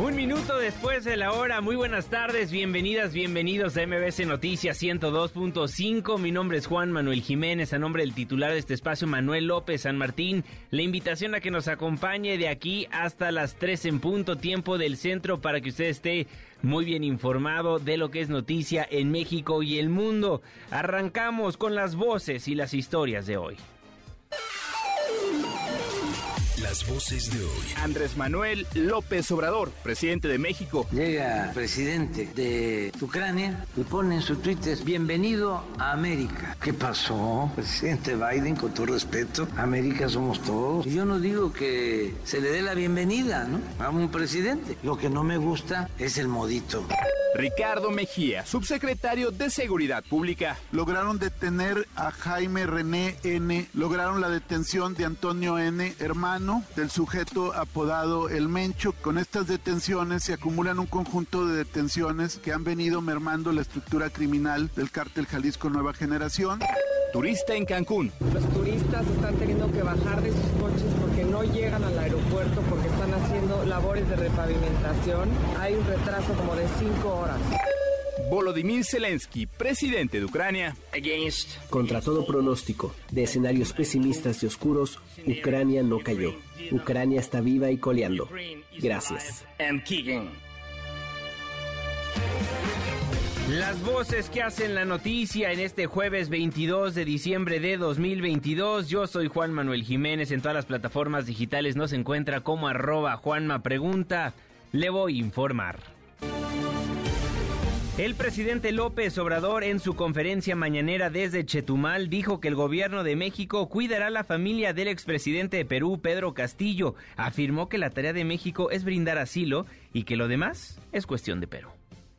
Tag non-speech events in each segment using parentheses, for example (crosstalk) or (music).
Un minuto después de la hora, muy buenas tardes, bienvenidas, bienvenidos a MBC Noticias 102.5. Mi nombre es Juan Manuel Jiménez, a nombre del titular de este espacio, Manuel López San Martín. La invitación a que nos acompañe de aquí hasta las 3 en punto, tiempo del centro, para que usted esté muy bien informado de lo que es noticia en México y el mundo. Arrancamos con las voces y las historias de hoy. Las voces de hoy. Andrés Manuel López Obrador, presidente de México. Llega presidente de Ucrania y pone en su Twitter, bienvenido a América. ¿Qué pasó, presidente Biden? Con todo respeto, América somos todos. Y yo no digo que se le dé la bienvenida, ¿no? A un presidente. Lo que no me gusta es el modito. Ricardo Mejía, subsecretario de Seguridad Pública. Lograron detener a Jaime René N. Lograron la detención de Antonio N., hermano del sujeto apodado El Mencho. Con estas detenciones se acumulan un conjunto de detenciones que han venido mermando la estructura criminal del cártel Jalisco Nueva Generación. Turista en Cancún. Los turistas están teniendo que bajar de sus coches porque no llegan al aeropuerto porque están haciendo labores de repavimentación. Hay un retraso como de cinco horas. Volodymyr Zelensky, presidente de Ucrania. Contra todo pronóstico de escenarios pesimistas y oscuros, Ucrania no cayó. Ucrania está viva y coleando. Gracias. Las voces que hacen la noticia en este jueves 22 de diciembre de 2022. Yo soy Juan Manuel Jiménez. En todas las plataformas digitales nos encuentra como arroba Juanma Pregunta. Le voy a informar. El presidente López Obrador en su conferencia mañanera desde Chetumal dijo que el gobierno de México cuidará la familia del expresidente de Perú, Pedro Castillo. Afirmó que la tarea de México es brindar asilo y que lo demás es cuestión de Perú.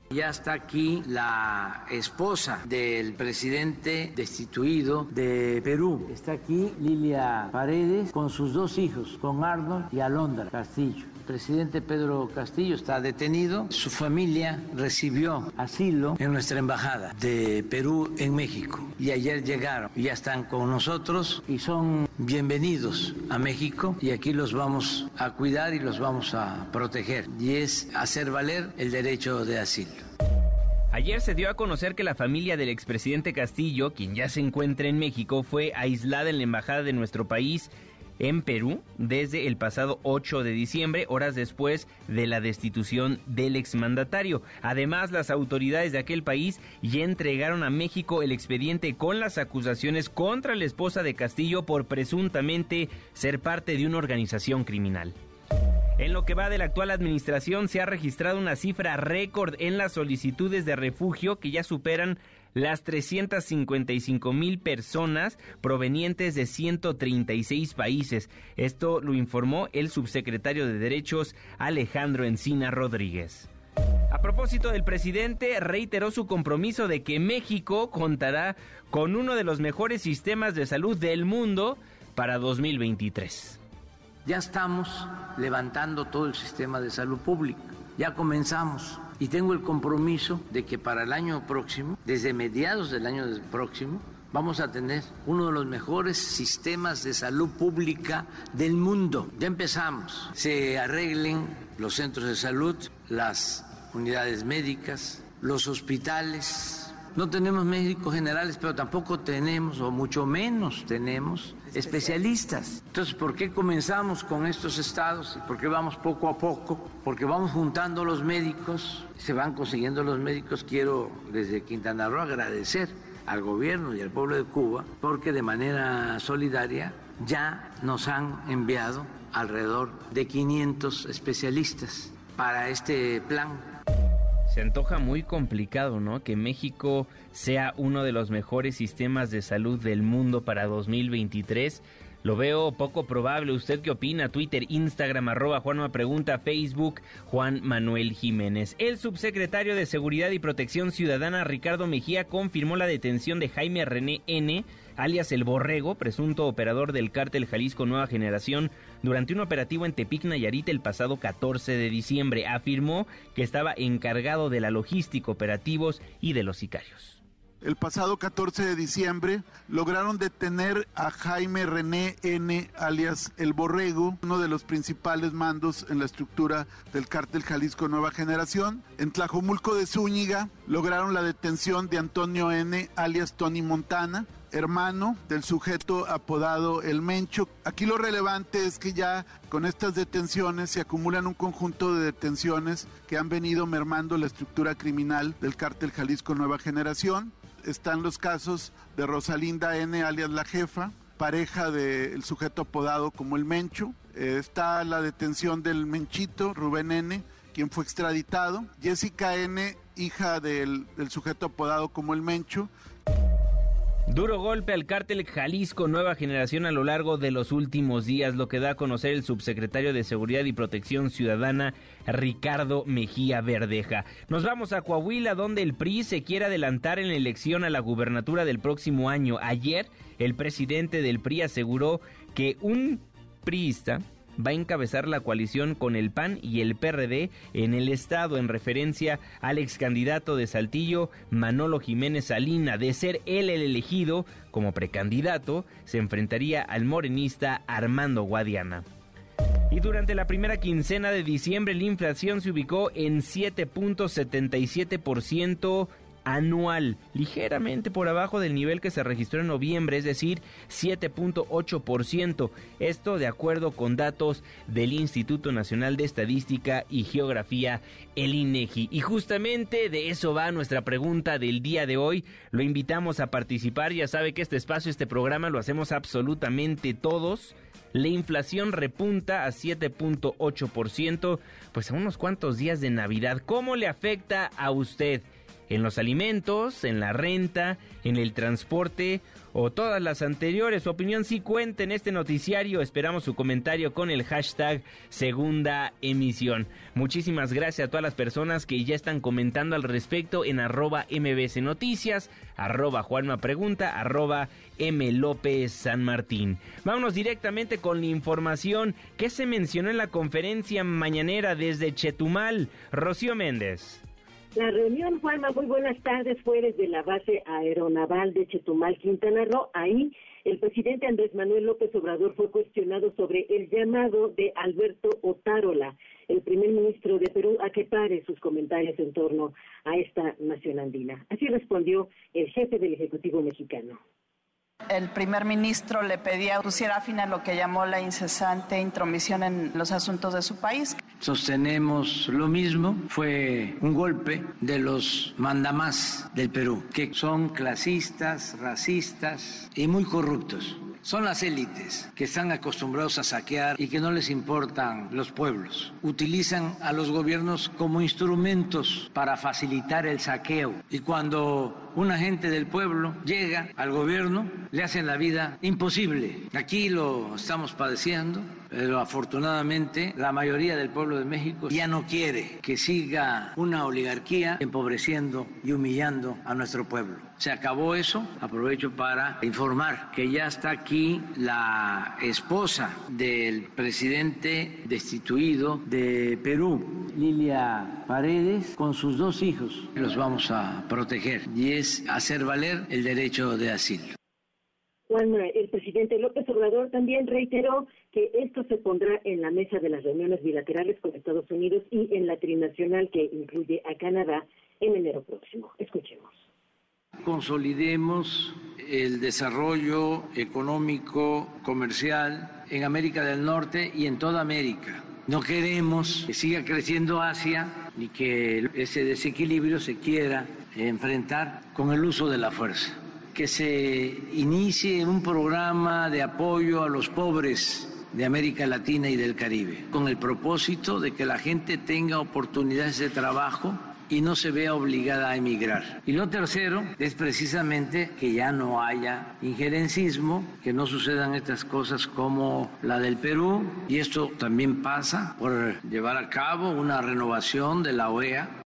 Ya está aquí la esposa del presidente destituido de Perú. Está aquí Lilia Paredes con sus dos hijos, con Arnold y Alondra Castillo. El presidente Pedro Castillo está detenido. Su familia recibió asilo en nuestra embajada de Perú en México. Y ayer llegaron, ya están con nosotros y son bienvenidos a México. Y aquí los vamos a cuidar y los vamos a proteger. Y es hacer valer el derecho de asilo. Ayer se dio a conocer que la familia del expresidente Castillo, quien ya se encuentra en México, fue aislada en la embajada de nuestro país en Perú desde el pasado 8 de diciembre, horas después de la destitución del exmandatario. Además, las autoridades de aquel país ya entregaron a México el expediente con las acusaciones contra la esposa de Castillo por presuntamente ser parte de una organización criminal. En lo que va de la actual administración se ha registrado una cifra récord en las solicitudes de refugio que ya superan las 355 mil personas provenientes de 136 países. Esto lo informó el subsecretario de Derechos Alejandro Encina Rodríguez. A propósito del presidente, reiteró su compromiso de que México contará con uno de los mejores sistemas de salud del mundo para 2023. Ya estamos levantando todo el sistema de salud pública. Ya comenzamos y tengo el compromiso de que para el año próximo, desde mediados del año próximo, vamos a tener uno de los mejores sistemas de salud pública del mundo. Ya empezamos. Se arreglen los centros de salud, las unidades médicas, los hospitales. No tenemos médicos generales, pero tampoco tenemos, o mucho menos tenemos, especialistas. Entonces, ¿por qué comenzamos con estos estados? ¿Por qué vamos poco a poco? Porque vamos juntando los médicos, se van consiguiendo los médicos. Quiero desde Quintana Roo agradecer al gobierno y al pueblo de Cuba porque de manera solidaria ya nos han enviado alrededor de 500 especialistas para este plan se antoja muy complicado, ¿no? Que México sea uno de los mejores sistemas de salud del mundo para 2023. Lo veo poco probable. ¿Usted qué opina? Twitter, Instagram, arroba Juanma Pregunta, Facebook, Juan Manuel Jiménez. El subsecretario de Seguridad y Protección Ciudadana, Ricardo Mejía, confirmó la detención de Jaime René N., alias El Borrego, presunto operador del cártel Jalisco Nueva Generación, durante un operativo en Tepic, Nayarit, el pasado 14 de diciembre. Afirmó que estaba encargado de la logística, operativos y de los sicarios el pasado 14 de diciembre lograron detener a Jaime René N, alias El Borrego, uno de los principales mandos en la estructura del cártel Jalisco Nueva Generación. En Tlajomulco de Zúñiga lograron la detención de Antonio N, alias Tony Montana, hermano del sujeto apodado El Mencho. Aquí lo relevante es que ya con estas detenciones se acumulan un conjunto de detenciones que han venido mermando la estructura criminal del cártel Jalisco Nueva Generación están los casos de Rosalinda N, alias la jefa, pareja del sujeto apodado como el Mencho. Eh, está la detención del Menchito, Rubén N., quien fue extraditado. Jessica N., hija del, del sujeto apodado como el Mencho, Duro golpe al cártel Jalisco Nueva Generación a lo largo de los últimos días, lo que da a conocer el subsecretario de Seguridad y Protección Ciudadana, Ricardo Mejía Verdeja. Nos vamos a Coahuila, donde el PRI se quiere adelantar en la elección a la gubernatura del próximo año. Ayer, el presidente del PRI aseguró que un priista va a encabezar la coalición con el PAN y el PRD en el estado en referencia al ex candidato de Saltillo, Manolo Jiménez Salina. De ser él el elegido como precandidato, se enfrentaría al morenista Armando Guadiana. Y durante la primera quincena de diciembre la inflación se ubicó en 7.77% anual, ligeramente por abajo del nivel que se registró en noviembre, es decir, 7.8%. Esto de acuerdo con datos del Instituto Nacional de Estadística y Geografía, el INEGI. Y justamente de eso va nuestra pregunta del día de hoy. Lo invitamos a participar, ya sabe que este espacio, este programa lo hacemos absolutamente todos. La inflación repunta a 7.8%, pues a unos cuantos días de Navidad. ¿Cómo le afecta a usted? En los alimentos, en la renta, en el transporte o todas las anteriores. Su opinión sí cuenta en este noticiario. Esperamos su comentario con el hashtag segunda emisión. Muchísimas gracias a todas las personas que ya están comentando al respecto en arroba mbc noticias, arroba Juanma Pregunta, arroba M. López San Martín. Vámonos directamente con la información que se mencionó en la conferencia mañanera desde Chetumal. Rocío Méndez. La reunión, Juanma, muy buenas tardes, fue desde la base aeronaval de Chetumal, Quintana Roo. Ahí el presidente Andrés Manuel López Obrador fue cuestionado sobre el llamado de Alberto Otárola, el primer ministro de Perú, a que pare sus comentarios en torno a esta nación andina. Así respondió el jefe del Ejecutivo mexicano. El primer ministro le pedía que pusiera fin a lo que llamó la incesante intromisión en los asuntos de su país. Sostenemos lo mismo. Fue un golpe de los mandamás del Perú, que son clasistas, racistas y muy corruptos. Son las élites que están acostumbrados a saquear y que no les importan los pueblos. Utilizan a los gobiernos como instrumentos para facilitar el saqueo. Y cuando un agente del pueblo llega al gobierno, le hacen la vida imposible. Aquí lo estamos padeciendo, pero afortunadamente la mayoría del pueblo de México ya no quiere que siga una oligarquía empobreciendo y humillando a nuestro pueblo. Se acabó eso. Aprovecho para informar que ya está aquí la esposa del presidente destituido de Perú, Lilia Paredes, con sus dos hijos. Los vamos a proteger. Y hacer valer el derecho de asilo. Juan, el presidente López Obrador también reiteró que esto se pondrá en la mesa de las reuniones bilaterales con Estados Unidos y en la trinacional que incluye a Canadá en enero próximo. Escuchemos. Consolidemos el desarrollo económico, comercial en América del Norte y en toda América. No queremos que siga creciendo Asia ni que ese desequilibrio se quiera enfrentar con el uso de la fuerza. Que se inicie un programa de apoyo a los pobres de América Latina y del Caribe, con el propósito de que la gente tenga oportunidades de trabajo y no se vea obligada a emigrar. Y lo tercero es precisamente que ya no haya injerencismo, que no sucedan estas cosas como la del Perú, y esto también pasa por llevar a cabo una renovación de la OEA.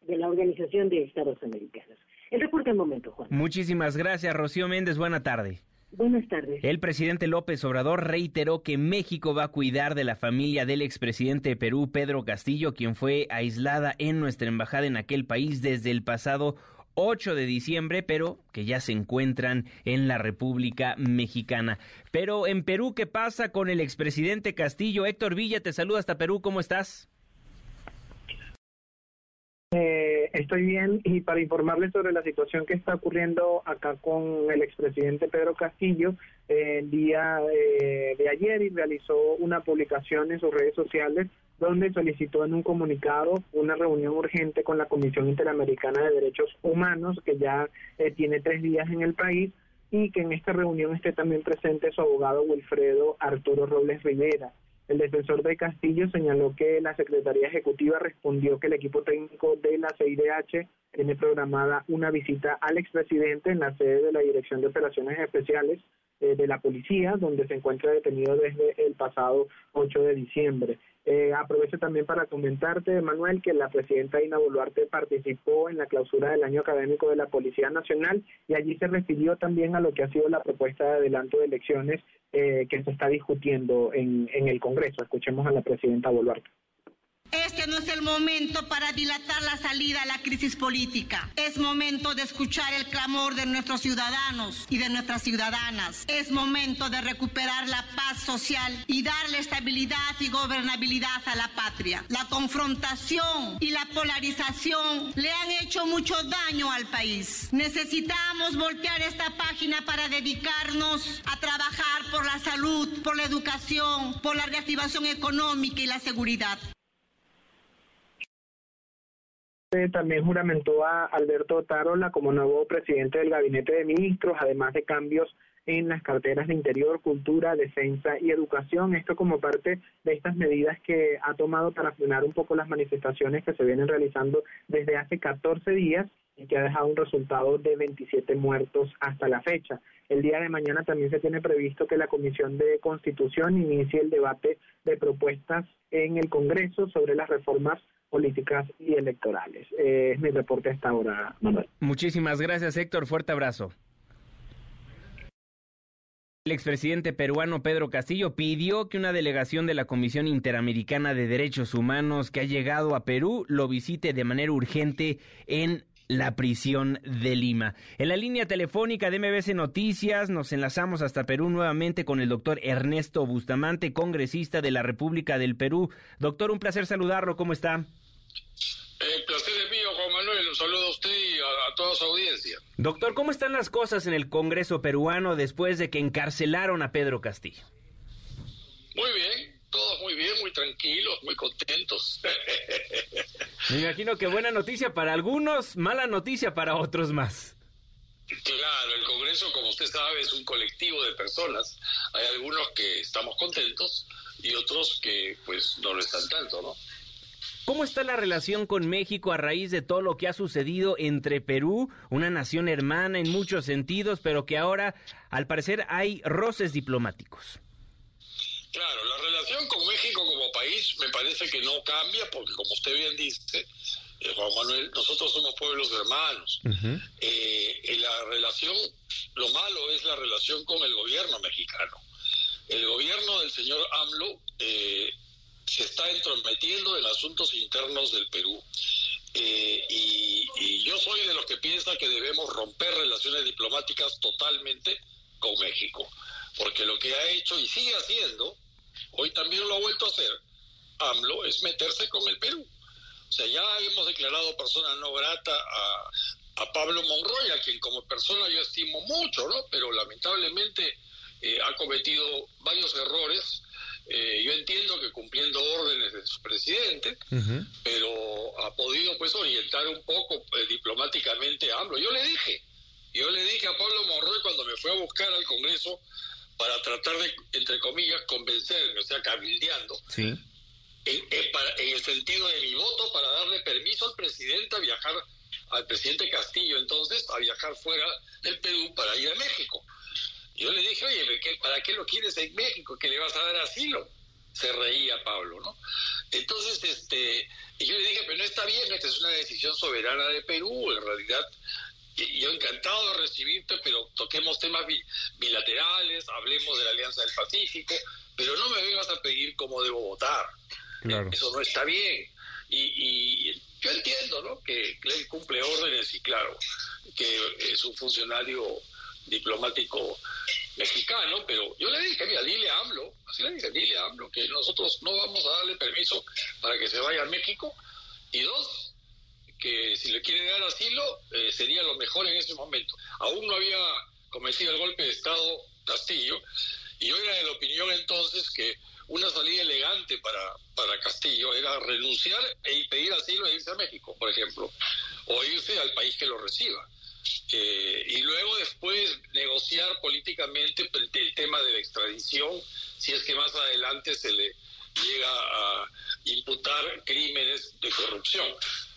De la Organización de Estados Americanos. El reporte al momento, Juan. Muchísimas gracias, Rocío Méndez. Buena tarde. Buenas tardes. El presidente López Obrador reiteró que México va a cuidar de la familia del expresidente de Perú, Pedro Castillo, quien fue aislada en nuestra embajada en aquel país desde el pasado 8 de diciembre, pero que ya se encuentran en la República Mexicana. Pero en Perú, ¿qué pasa con el expresidente Castillo? Héctor Villa, te saluda hasta Perú, ¿cómo estás? Eh, estoy bien y para informarles sobre la situación que está ocurriendo acá con el expresidente Pedro Castillo, eh, el día eh, de ayer y realizó una publicación en sus redes sociales donde solicitó en un comunicado una reunión urgente con la Comisión Interamericana de Derechos Humanos, que ya tiene tres días en el país, y que en esta reunión esté también presente su abogado Wilfredo Arturo Robles Rivera. El defensor de Castillo señaló que la Secretaría Ejecutiva respondió que el equipo técnico de la CIDH tiene programada una visita al expresidente en la sede de la Dirección de Operaciones Especiales eh, de la Policía, donde se encuentra detenido desde el pasado 8 de diciembre. Eh, aprovecho también para comentarte, Manuel, que la presidenta Ina Boluarte participó en la clausura del año académico de la Policía Nacional y allí se refirió también a lo que ha sido la propuesta de adelanto de elecciones eh, que se está discutiendo en, en el Congreso. Escuchemos a la presidenta Boluarte. Este no es el momento para dilatar la salida a la crisis política. Es momento de escuchar el clamor de nuestros ciudadanos y de nuestras ciudadanas. Es momento de recuperar la paz social y darle estabilidad y gobernabilidad a la patria. La confrontación y la polarización le han hecho mucho daño al país. Necesitamos voltear esta página para dedicarnos a trabajar por la salud, por la educación, por la reactivación económica y la seguridad. También juramentó a Alberto Tarola como nuevo presidente del Gabinete de Ministros, además de cambios en las carteras de Interior, Cultura, Defensa y Educación. Esto como parte de estas medidas que ha tomado para frenar un poco las manifestaciones que se vienen realizando desde hace 14 días y que ha dejado un resultado de 27 muertos hasta la fecha. El día de mañana también se tiene previsto que la Comisión de Constitución inicie el debate de propuestas en el Congreso sobre las reformas políticas y electorales. Eh, es mi reporte hasta ahora, Manuel. Muchísimas gracias, Héctor. Fuerte abrazo. El expresidente peruano Pedro Castillo pidió que una delegación de la Comisión Interamericana de Derechos Humanos que ha llegado a Perú lo visite de manera urgente en la prisión de Lima. En la línea telefónica de MBC Noticias nos enlazamos hasta Perú nuevamente con el doctor Ernesto Bustamante, congresista de la República del Perú. Doctor, un placer saludarlo. ¿Cómo está? El placer es mío, Juan Manuel. Un saludo a usted y a, toda su audiencia. Doctor, ¿cómo están las cosas en el Congreso peruano después de que encarcelaron a Pedro Castillo? Muy bien, todos muy bien, muy tranquilos, muy contentos. (laughs) Me imagino que buena noticia para algunos, mala noticia para otros más. Claro, el Congreso, como usted sabe, es un colectivo de personas. Hay algunos que estamos contentos y otros que pues no lo están tanto, ¿no? ¿Cómo está la relación con México a raíz de todo lo que ha sucedido entre Perú, una nación hermana en muchos sentidos, pero que ahora, al parecer, hay roces diplomáticos? Claro, la relación con México como país me parece que no cambia, porque como usted bien dice, eh, Juan Manuel, nosotros somos pueblos hermanos. Eh, la relación, lo malo es la relación con el gobierno mexicano. El gobierno del señor AMLO eh, se está entrometiendo en asuntos internos del Perú. Eh, y, yo soy de los que piensa que debemos romper relaciones diplomáticas totalmente con México, porque lo que ha hecho y sigue haciendo, hoy también lo ha vuelto a hacer, AMLO, es meterse con el Perú. O sea, ya hemos declarado persona no grata a, Pablo Monroy, a quien como persona yo estimo mucho, ¿no? Pero lamentablemente eh, ha cometido varios errores eh, yo entiendo que cumpliendo órdenes de su presidente, pero ha podido pues orientar un poco eh, diplomáticamente a AMLO. Yo le dije, yo le dije a Pablo Monroy cuando me fue a buscar al Congreso para tratar de, entre comillas, convencerme, o sea, cabildeando. en, el sentido de mi voto para darle permiso al presidente a viajar, al presidente Castillo entonces, a viajar fuera del Perú para ir a México. Yo le dije, oye, ¿para qué lo quieres en México? ¿Que le vas a dar asilo? Se reía Pablo, ¿no? Entonces, este, yo le dije, pero no está bien, esta es una decisión soberana de Perú, en realidad yo encantado de recibirte, pero toquemos temas bilaterales, hablemos de la Alianza del Pacífico, pero no me vengas a pedir cómo debo votar. Eso no está bien. Y, yo entiendo ¿no? que él cumple órdenes y claro, que es un funcionario diplomático mexicano, pero yo le dije, mira, dile a AMLO, así le dije, dile a AMLO que nosotros no vamos a darle permiso para que se vaya a México. Y dos, que si le quiere dar asilo eh, sería lo mejor en ese momento. Aún no había cometido el golpe de Estado Castillo y yo era de la opinión entonces que una salida elegante para, para Castillo era renunciar e pedir asilo e irse a México, por ejemplo, o irse al país que lo reciba. Eh, y luego después negociar políticamente el, tema de la extradición, si es que más adelante se le llega a imputar crímenes de corrupción.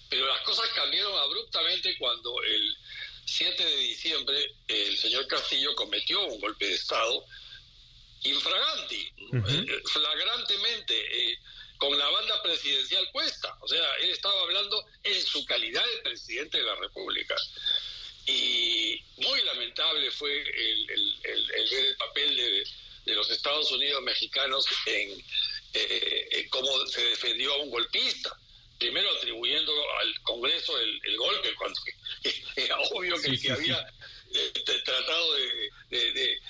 Pero las cosas cambiaron abruptamente cuando el 7 de diciembre el señor Castillo cometió un golpe de Estado infraganti, eh, flagrantemente, eh, con la banda presidencial puesta. O sea, él estaba hablando en su calidad de presidente de la República. Y muy lamentable fue el, ver el papel de, los Estados Unidos mexicanos en, eh, en cómo se defendió a un golpista primero atribuyendo al Congreso el, golpe, cuando (laughs) era obvio que el que había eh, tratado de,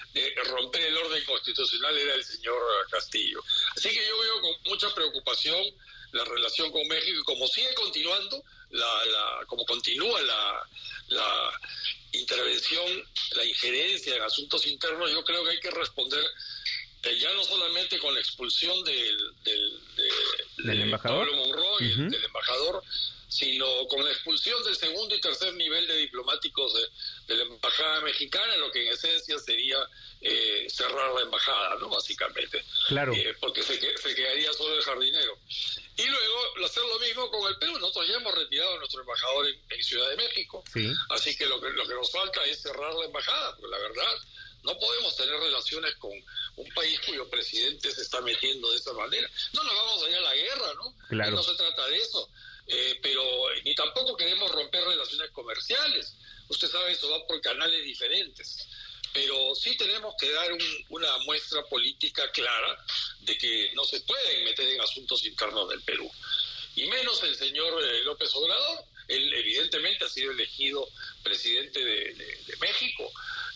romper el orden constitucional era el señor Castillo. Así que yo veo con mucha preocupación la relación con México y como sigue continuando, la, la, como continúa la, la intervención, la injerencia en asuntos internos, yo creo que hay que responder eh, ya no solamente con la expulsión del, del, embajador Pablo Monroy, del embajador, sino con la expulsión del segundo y tercer nivel de diplomáticos de, la embajada mexicana, lo que en esencia sería eh, cerrar la embajada, ¿no? Básicamente. Claro. Eh, porque se, se, quedaría solo el jardinero. Y luego hacer lo mismo con el Perú. Nosotros ya hemos retirado a nuestro embajador en, Ciudad de México. Así que lo, que lo que nos falta es cerrar la embajada, porque la verdad no podemos tener relaciones con un país cuyo presidente se está metiendo de esa manera. No nos vamos a ir a la guerra, ¿no? Claro. No se trata de eso. Eh, pero ni tampoco queremos romper relaciones comerciales. Usted sabe, eso va por canales diferentes. Pero sí tenemos que dar una muestra política clara de que no se pueden meter en asuntos internos del Perú. Y menos el señor eh, López Obrador. Él evidentemente ha sido elegido presidente de México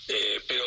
eh, pero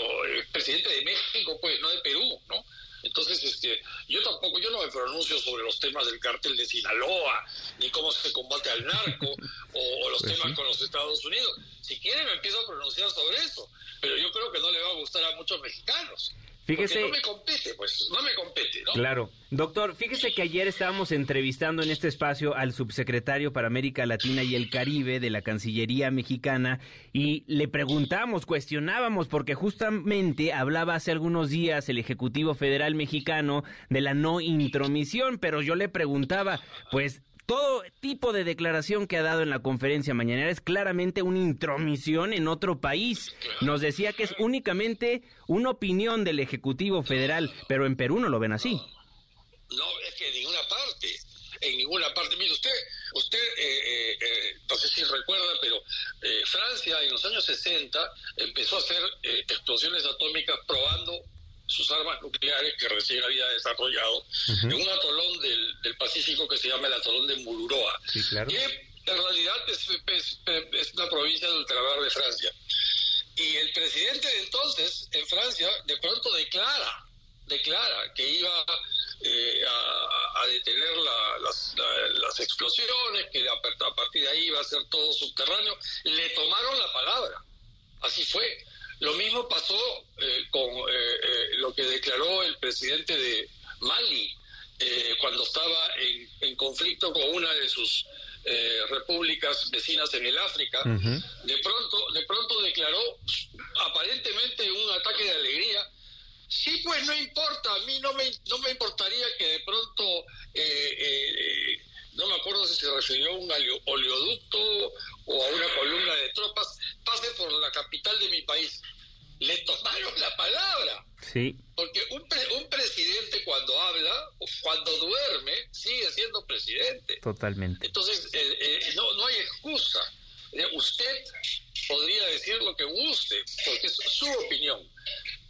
presidente de México, pues, no de Perú, ¿no? Entonces, este, yo tampoco, yo no me pronuncio sobre los temas del cártel de Sinaloa, ni cómo se combate al narco, o, los pues temas con los Estados Unidos. Si quiere me empiezo a pronunciar sobre eso, pero yo creo que no le va a gustar a muchos mexicanos. Fíjese. no me compete, pues, no me compete, ¿no? Claro. Doctor, fíjese que ayer estábamos entrevistando en este espacio al subsecretario para América Latina y el Caribe de la Cancillería mexicana y le preguntamos, cuestionábamos, porque justamente hablaba hace algunos días el Ejecutivo Federal Mexicano de la no intromisión, pero yo le preguntaba, pues todo tipo de declaración que ha dado en la conferencia mañanera es claramente una intromisión en otro país. Nos decía que es únicamente una opinión del Ejecutivo Federal, pero en Perú no lo ven así. No, es que en ninguna parte, en ninguna parte. Mire, usted, usted eh, eh, eh, no sé si recuerda, pero Francia en los años 60 empezó a hacer explosiones atómicas probando sus armas nucleares que recién había desarrollado en un atolón del, del, Pacífico que se llama el atolón de Mururoa, que en realidad es, es, una provincia de ultramar de Francia. Y el presidente de entonces, en Francia, de pronto declara, declara que iba eh, a, detener las, las, explosiones, que a partir de ahí iba a ser todo subterráneo. Le tomaron la palabra. Así fue. Lo mismo pasó eh, con eh, eh, lo que declaró el presidente de Mali cuando estaba en, conflicto con una de sus repúblicas vecinas en el África. De pronto, de pronto declaró aparentemente un ataque de alegría Sí, pues no importa, a mí no me, no me importaría que de pronto, eh, eh, no me acuerdo si se refirió a un oleoducto o a una columna de tropas, pase por la capital de mi país. Le tomaron la palabra. Sí. Porque un, un presidente cuando habla, o cuando duerme, sigue siendo presidente. Totalmente. Entonces, eh, no, no hay excusa. usted podría decir lo que guste, porque es su opinión.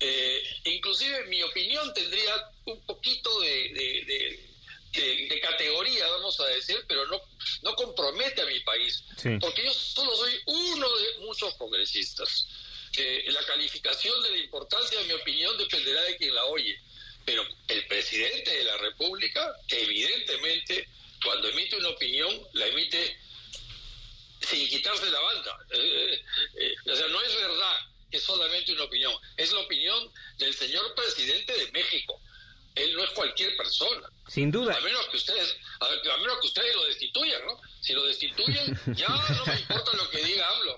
Eh, inclusive mi opinión tendría un poquito de, de, categoría, vamos a decir, pero no, no compromete a mi país, porque yo solo soy uno de muchos congresistas. Eh, la calificación de la importancia de mi opinión dependerá de quien la oye, pero el presidente de la República, evidentemente, cuando emite una opinión, la emite sin quitarse la banda. Eh, o sea, no es verdad es solamente una opinión, es la opinión del señor presidente de México. Él no es cualquier persona. Sin duda. A menos que ustedes, a menos que ustedes lo destituyan, ¿no? Si lo destituyen, (laughs) ya no me importa lo que diga AMLO.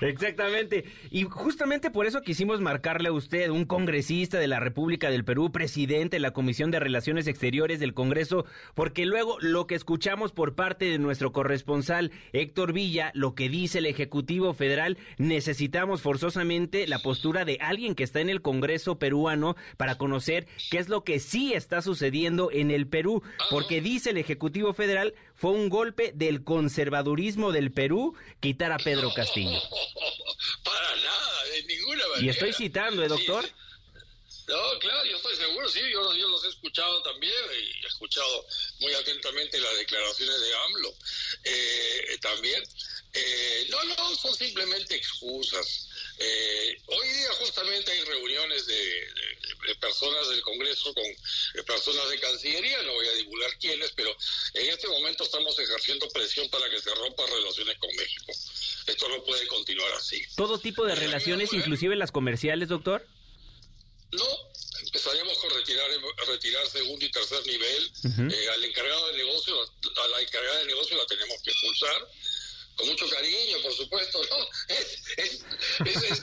(laughs) Exactamente. Y justamente por eso quisimos marcarle a usted, un congresista de la República del Perú, presidente de la Comisión de Relaciones Exteriores del Congreso, porque luego lo que escuchamos por parte de nuestro corresponsal Héctor Villa, lo que dice el Ejecutivo Federal, necesitamos forzosamente la postura de alguien que está en el Congreso peruano para conocer qué es lo que sí está sucediendo en el Perú, porque dice el Ejecutivo Federal, fue un golpe del conservadurismo del Perú quitar a Pedro Castillo. (laughs) Para nada, de ninguna manera. Y estoy citando, ¿eh, doctor? No, claro, yo estoy seguro, sí, yo, los he escuchado también y he escuchado muy atentamente las declaraciones de AMLO eh, también. Eh, no, no, son simplemente excusas. Eh, hoy día justamente hay reuniones de, personas del Congreso con personas de Cancillería, no voy a divulgar quiénes, pero en este momento estamos ejerciendo presión para que se rompan relaciones con México. Esto no puede continuar así. ¿Todo tipo de relaciones, inclusive las comerciales, doctor? No, empezaríamos con retirar, retirar segundo y tercer nivel. Eh, al encargado de negocio, a la encargada de negocio la tenemos que expulsar con mucho cariño, por supuesto, ¿no? (laughs) Es, es,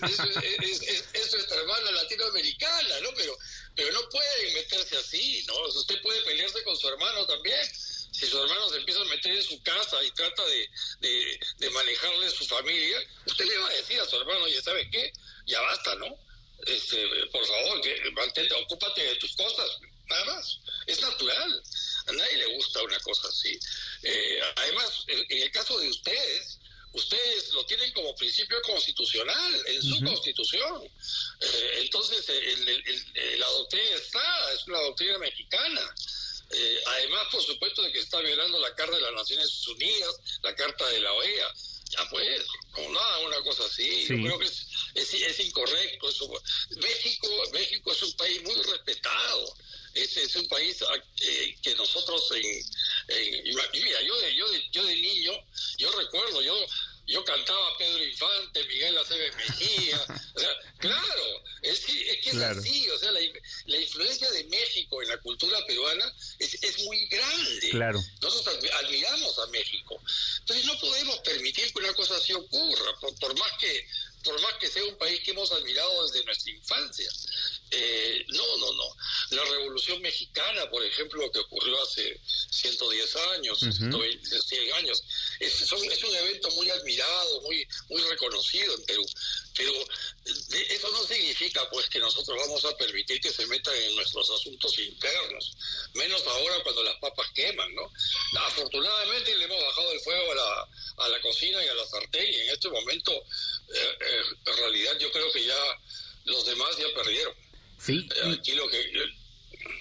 es, es, nuestra hermana latinoamericana, ¿no? Pero, pero no pueden meterse así, ¿no? Usted puede pelearse con su hermano también. Si su hermano se empieza a meter en su casa y trata de, de, manejarle su familia, usted le va a decir a su hermano, ya sabe qué, ya basta, ¿no? Este, por favor, que mantente, ocúpate de tus cosas, nada más. Es natural. A nadie le gusta una cosa así. Eh, además, en, el caso de ustedes, ustedes lo tienen como principio constitucional en su constitución. Eh, entonces, la doctrina está, es una doctrina mexicana. Eh, además, por supuesto, de que está violando la Carta de las Naciones Unidas, la Carta de la OEA. Ya pues, como nada, una cosa así. Yo creo que es, es, incorrecto. Eso. México, México es un país muy respetado es, es un país ah, eh, que nosotros en, mira yo de, yo de, yo de niño yo recuerdo yo yo cantaba Pedro Infante, Miguel Aceves Mejía, (laughs) o sea, claro, es que es, que es así, o sea, la, la, influencia de México en la cultura peruana es, es muy grande. Claro. Nosotros admiramos a México. Entonces no podemos permitir que una cosa así ocurra, por más que por más que sea un país que hemos admirado desde nuestra infancia. Eh, no, no, no. La Revolución Mexicana, por ejemplo, que ocurrió hace 110 años, 100 años, es, es, un evento muy admirado, muy, muy reconocido en Perú. Pero eso no significa pues que nosotros vamos a permitir que se metan en nuestros asuntos internos, menos ahora cuando las papas queman, ¿no? Afortunadamente le hemos bajado el fuego a la, a la cocina y a la sartén y en este momento eh, eh, en realidad yo creo que ya los demás ya perdieron. Sí. Eh,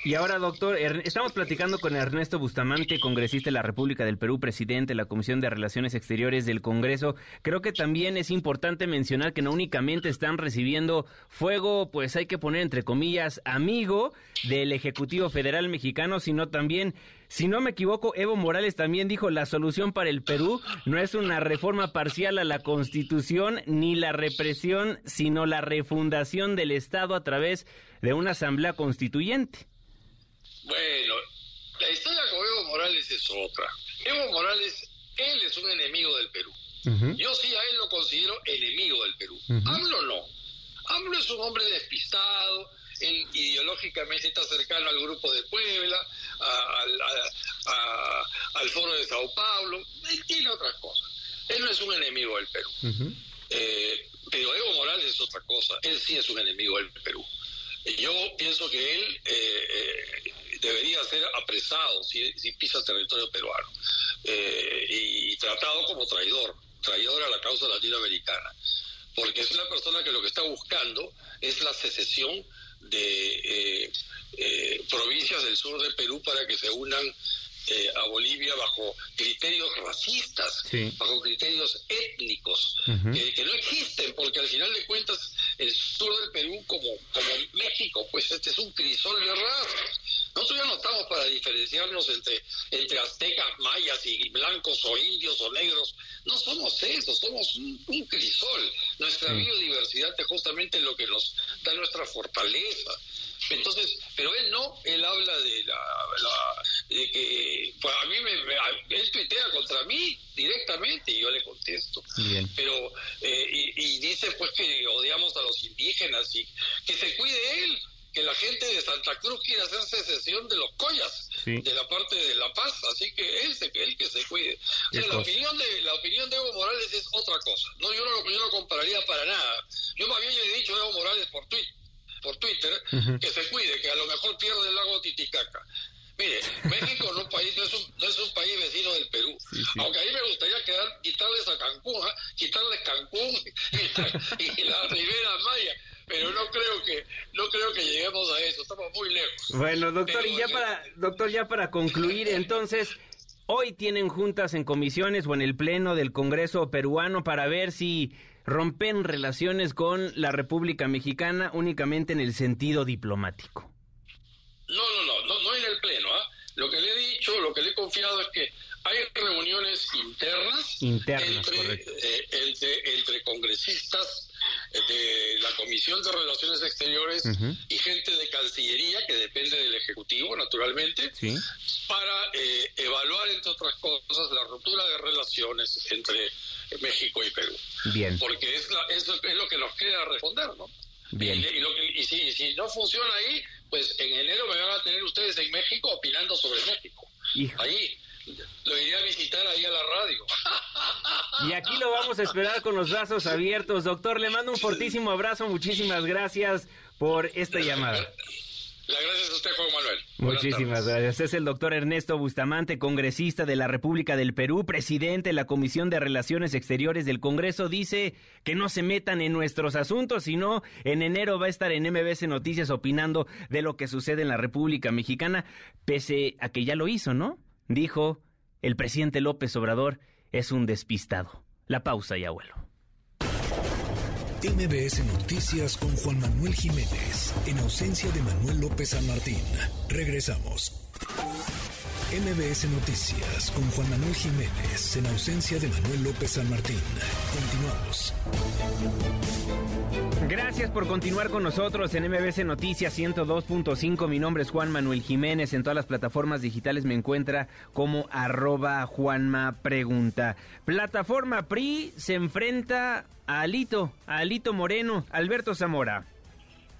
y ahora, doctor, estamos platicando con Ernesto Bustamante, congresista de la República del Perú, presidente de la Comisión de Relaciones Exteriores del Congreso. Creo que también es importante mencionar que no únicamente están recibiendo fuego, pues hay que poner entre comillas, amigo del Ejecutivo Federal Mexicano, sino también si no me equivoco, Evo Morales también dijo la solución para el Perú no es una reforma parcial a la Constitución ni la represión, sino la refundación del Estado a través de una asamblea constituyente. Bueno, la historia con Evo Morales es otra. Evo Morales, él es un enemigo del Perú. Yo sí a él lo considero enemigo del Perú. AMLO no. AMLO es un hombre despistado, él ideológicamente está cercano al grupo de Puebla, al foro de Sao Paulo, él tiene otras cosas. Él no es un enemigo del Perú. Eh, pero Evo Morales es otra cosa, él sí es un enemigo del Perú. Yo pienso que él eh, eh, debería ser apresado si, pisa territorio peruano y tratado como traidor, traidor a la causa latinoamericana, porque es una persona que lo que está buscando es la secesión de provincias del sur de Perú para que se unan eh, a Bolivia bajo criterios racistas, bajo criterios étnicos, que, no existen, porque al final de cuentas el sur del Perú, como, como México, pues este es un crisol de razas. Nosotros ya no estamos para diferenciarnos entre, entre aztecas, mayas y blancos o indios o negros. No somos eso, somos un, crisol. Nuestra biodiversidad es justamente lo que nos da nuestra fortaleza. Entonces, pero él no, él habla de la, de que pues a mí me, él tuitea contra mí directamente y yo le contesto. Pero eh, y, dice pues que odiamos a los indígenas y que se cuide él, que la gente de Santa Cruz quiere hacer secesión de los collas, de la parte de La Paz, así que él, se, él que se cuide. la opinión de la opinión de Evo Morales es otra cosa. No, yo no, yo no compararía para nada. Yo más bien le he dicho a Evo Morales por Twitter por Twitter, que se cuide, que a lo mejor pierde el lago Titicaca. Mire, México no, país, no, es un, no es un país vecino del Perú. Aunque a mí me gustaría quedar, quitarles a Cancún, ¿ah? quitarles Cancún y, la, Ribera Maya. Pero no creo que no creo que lleguemos a eso, estamos muy lejos. Bueno, doctor, y ya para doctor ya para concluir, entonces hoy tienen juntas en comisiones o en el pleno del Congreso peruano para ver si rompen relaciones con la República Mexicana únicamente en el sentido diplomático. No, no, no, no, no en el Pleno. ¿ah? Lo que le he dicho, lo que le he confiado es que hay reuniones internas, eh, entre, entre, congresistas eh, de la Comisión de Relaciones Exteriores y gente de Cancillería, que depende del Ejecutivo, naturalmente, para eh, evaluar, entre otras cosas, la ruptura de relaciones entre México y Perú. Bien. Porque es, es, lo que nos queda responder, ¿no? Bien. Y, si, no funciona ahí, pues en enero me van a tener ustedes en México opinando sobre México. Ahí. Lo iré a visitar ahí a la radio. Y aquí lo vamos a esperar con los brazos abiertos. Doctor, le mando un fortísimo abrazo. Muchísimas gracias por esta llamada. Las gracias a usted, Juan Manuel. Muchísimas gracias. Es el doctor Ernesto Bustamante, congresista de la República del Perú, presidente de la Comisión de Relaciones Exteriores del Congreso. Dice que no se metan en nuestros asuntos, sino en enero va a estar en MBS Noticias opinando de lo que sucede en la República Mexicana, pese a que ya lo hizo, ¿no? Dijo el presidente López Obrador es un despistado. La pausa y abuelo. MBS Noticias con Juan Manuel Jiménez, en ausencia de Manuel López San Martín. Regresamos. MBS Noticias con Juan Manuel Jiménez, en ausencia de Manuel López San Martín. Continuamos. Gracias por continuar con nosotros en MBS Noticias 102.5. Mi nombre es Juan Manuel Jiménez. En todas las plataformas digitales me encuentra como arroba Juanma Pregunta. Plataforma PRI se enfrenta a Alito, a Alito Moreno, Alberto Zamora.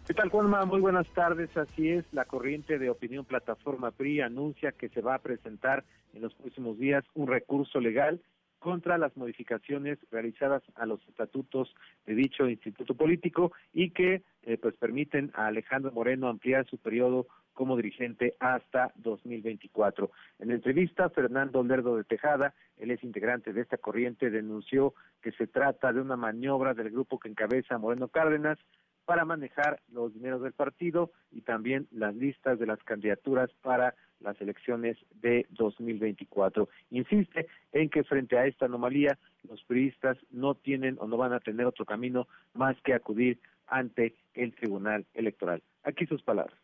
¿Qué tal, Juanma? Muy buenas tardes. Así es, la corriente de opinión Plataforma PRI anuncia que se va a presentar en los próximos días un recurso legal contra las modificaciones realizadas a los estatutos de dicho instituto político y que eh, pues permiten a Alejandro Moreno ampliar su periodo como dirigente hasta 2024. En entrevista, Fernando Lerdo de Tejada, él es integrante de esta corriente, denunció que se trata de una maniobra del grupo que encabeza Moreno Cárdenas para manejar los dineros del partido y también las listas de las candidaturas para las elecciones de 2024. Insiste en que frente a esta anomalía los periodistas no tienen o no van a tener otro camino más que acudir ante el Tribunal Electoral. Aquí sus palabras.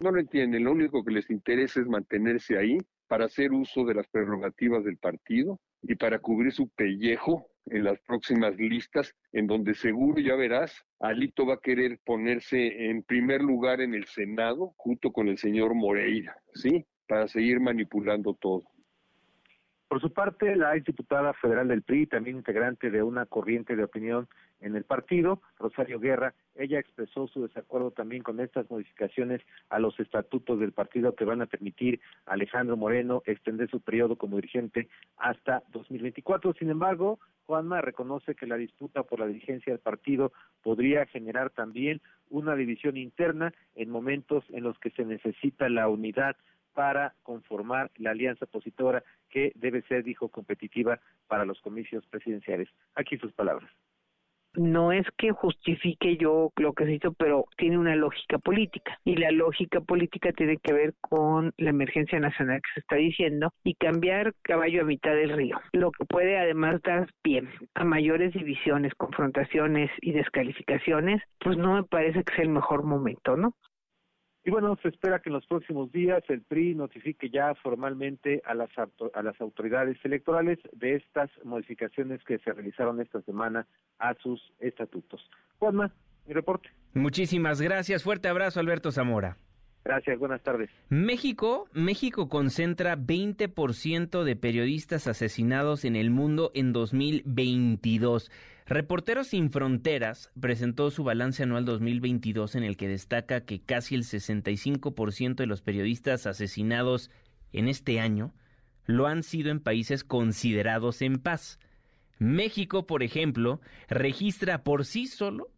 No lo entienden, lo único que les interesa es mantenerse ahí para hacer uso de las prerrogativas del partido y para cubrir su pellejo en las próximas listas, en donde seguro ya verás, Alito va a querer ponerse en primer lugar en el Senado junto con el señor Moreira, ¿sí? Para seguir manipulando todo. Por su parte, la exdiputada federal del PRI, también integrante de una corriente de opinión en el partido, Rosario Guerra, ella expresó su desacuerdo también con estas modificaciones a los estatutos del partido que van a permitir a Alejandro Moreno extender su periodo como dirigente hasta 2024. Sin embargo, Juanma reconoce que la disputa por la dirigencia del partido podría generar también una división interna en momentos en los que se necesita la unidad para conformar la alianza opositora que debe ser, dijo, competitiva para los comicios presidenciales. Aquí sus palabras no es que justifique yo lo que se hizo, pero tiene una lógica política. Y la lógica política tiene que ver con la emergencia nacional que se está diciendo y cambiar caballo a mitad del río. Lo que puede además dar pie a mayores divisiones, confrontaciones y descalificaciones, pues no me parece que sea el mejor momento, ¿no? Y bueno, se espera que en los próximos días el PRI notifique ya formalmente a las, a las autoridades electorales de estas modificaciones que se realizaron esta semana a sus estatutos. Juanma, mi reporte. Muchísimas gracias. Fuerte abrazo, Alberto Zamora. Gracias, buenas tardes. México, México concentra 20% de periodistas asesinados en el mundo en 2022. Reporteros sin Fronteras presentó su balance anual 2022 en el que destaca que casi el 65% de los periodistas asesinados en este año lo han sido en países considerados en paz. México, por ejemplo, registra por sí solo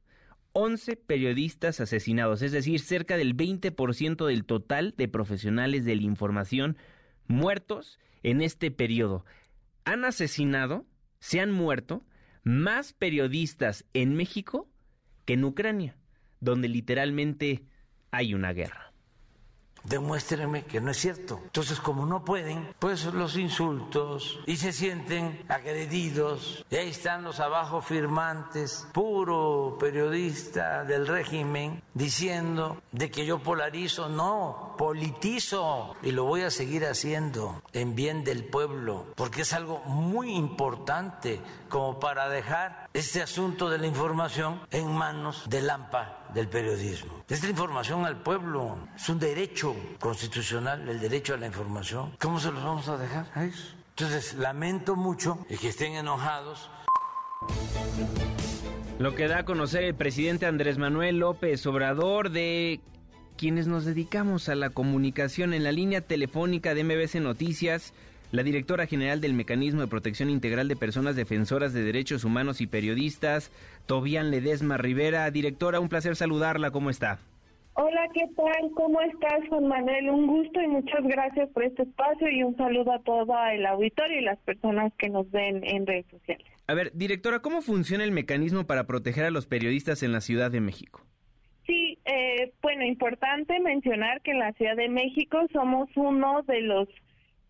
11 periodistas asesinados, es decir, cerca del 20% del total de profesionales de la información muertos en este periodo. Han asesinado, se han muerto más periodistas en México que en Ucrania, donde literalmente hay una guerra demuéstrenme que no es cierto. Entonces, como no pueden, pues los insultos y se sienten agredidos. Y ahí están los abajo firmantes, puro periodista del régimen, diciendo de que yo polarizo. No, politizo y lo voy a seguir haciendo en bien del pueblo, porque es algo muy importante como para dejar este asunto de la información en manos de Lampa del periodismo. Es la información al pueblo, es un derecho constitucional, el derecho a la información. ¿Cómo se los vamos a dejar a eso? Entonces, lamento mucho que estén enojados. Lo que da a conocer el presidente Andrés Manuel López Obrador de quienes nos dedicamos a la comunicación en la línea telefónica de MBC Noticias la directora general del Mecanismo de Protección Integral de Personas Defensoras de Derechos Humanos y Periodistas, Tobian Ledesma Rivera. Directora, un placer saludarla, ¿cómo está? Hola, ¿qué tal? ¿Cómo estás, Juan Manuel? Un gusto y muchas gracias por este espacio y un saludo a todo el auditorio y las personas que nos ven en redes sociales. A ver, directora, ¿cómo funciona el mecanismo para proteger a los periodistas en la Ciudad de México? Sí, eh, bueno, importante mencionar que en la Ciudad de México somos uno de los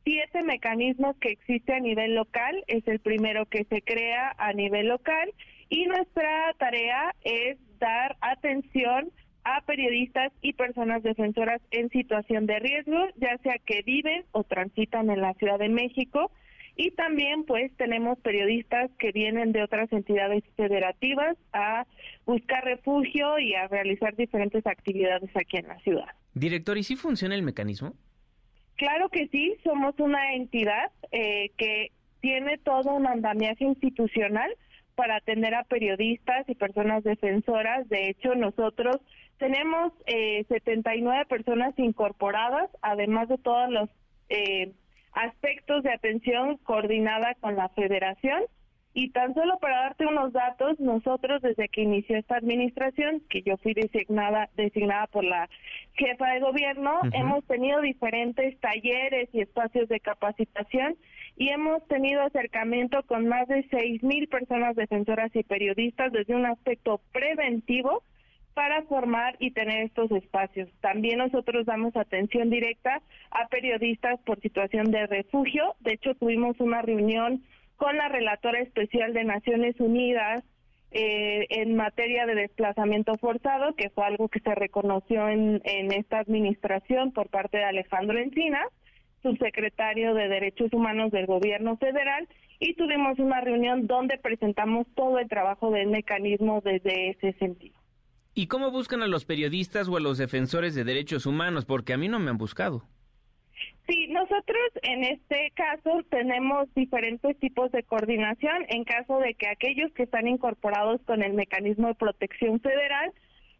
siete mecanismos que existe a nivel local, es el primero que se crea a nivel local y nuestra tarea es dar atención a periodistas y personas defensoras en situación de riesgo, ya sea que viven o transitan en la Ciudad de México. Y también pues tenemos periodistas que vienen de otras entidades federativas a buscar refugio y a realizar diferentes actividades aquí en la ciudad. Director, ¿y si funciona el mecanismo? Claro que sí, somos una entidad eh, que tiene todo un andamiaje institucional para atender a periodistas y personas defensoras. De hecho, nosotros tenemos eh, 79 personas incorporadas, además de todos los eh, aspectos de atención coordinada con la federación. Y tan solo para darte unos datos, nosotros desde que inició esta administración, que yo fui designada, designada por la jefa de gobierno, hemos tenido diferentes talleres y espacios de capacitación y hemos tenido acercamiento con más de seis mil personas defensoras y periodistas desde un aspecto preventivo para formar y tener estos espacios. También nosotros damos atención directa a periodistas por situación de refugio. De hecho, tuvimos una reunión con la relatora especial de Naciones Unidas eh, en materia de desplazamiento forzado, que fue algo que se reconoció en, en esta administración por parte de Alejandro Encinas, subsecretario de Derechos Humanos del Gobierno Federal, y tuvimos una reunión donde presentamos todo el trabajo del mecanismo desde ese sentido. ¿Y cómo buscan a los periodistas o a los defensores de derechos humanos? Porque a mí no me han buscado. Sí, nosotros en este caso tenemos diferentes tipos de coordinación en caso de que aquellos que están incorporados con el mecanismo de protección federal,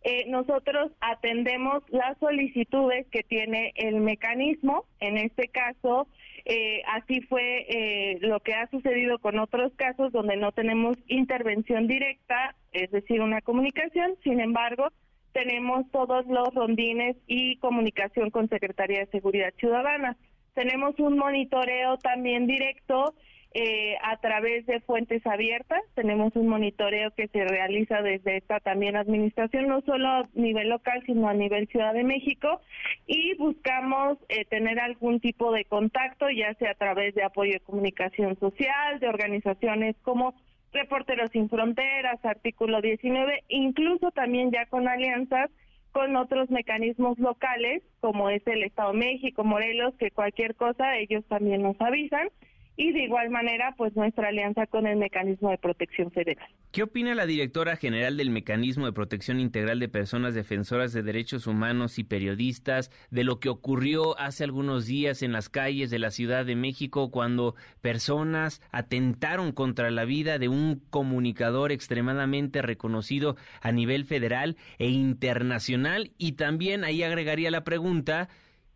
eh, nosotros atendemos las solicitudes que tiene el mecanismo. En este caso, eh, así fue eh, lo que ha sucedido con otros casos donde no tenemos intervención directa, es decir, una comunicación. Sin embargo, tenemos todos los rondines y comunicación con Secretaría de Seguridad Ciudadana. Tenemos un monitoreo también directo eh, a través de fuentes abiertas. Tenemos un monitoreo que se realiza desde esta también administración, no solo a nivel local, sino a nivel Ciudad de México. Y buscamos eh, tener algún tipo de contacto, ya sea a través de apoyo de comunicación social, de organizaciones como Reporteros sin Fronteras, artículo 19, incluso también ya con alianzas con otros mecanismos locales, como es el Estado de México, Morelos, que cualquier cosa ellos también nos avisan y de igual manera pues nuestra alianza con el mecanismo de protección federal. ¿Qué opina la directora general del mecanismo de protección integral de personas defensoras de derechos humanos y periodistas de lo que ocurrió hace algunos días en las calles de la Ciudad de México cuando personas atentaron contra la vida de un comunicador extremadamente reconocido a nivel federal e internacional? Y también ahí agregaría la pregunta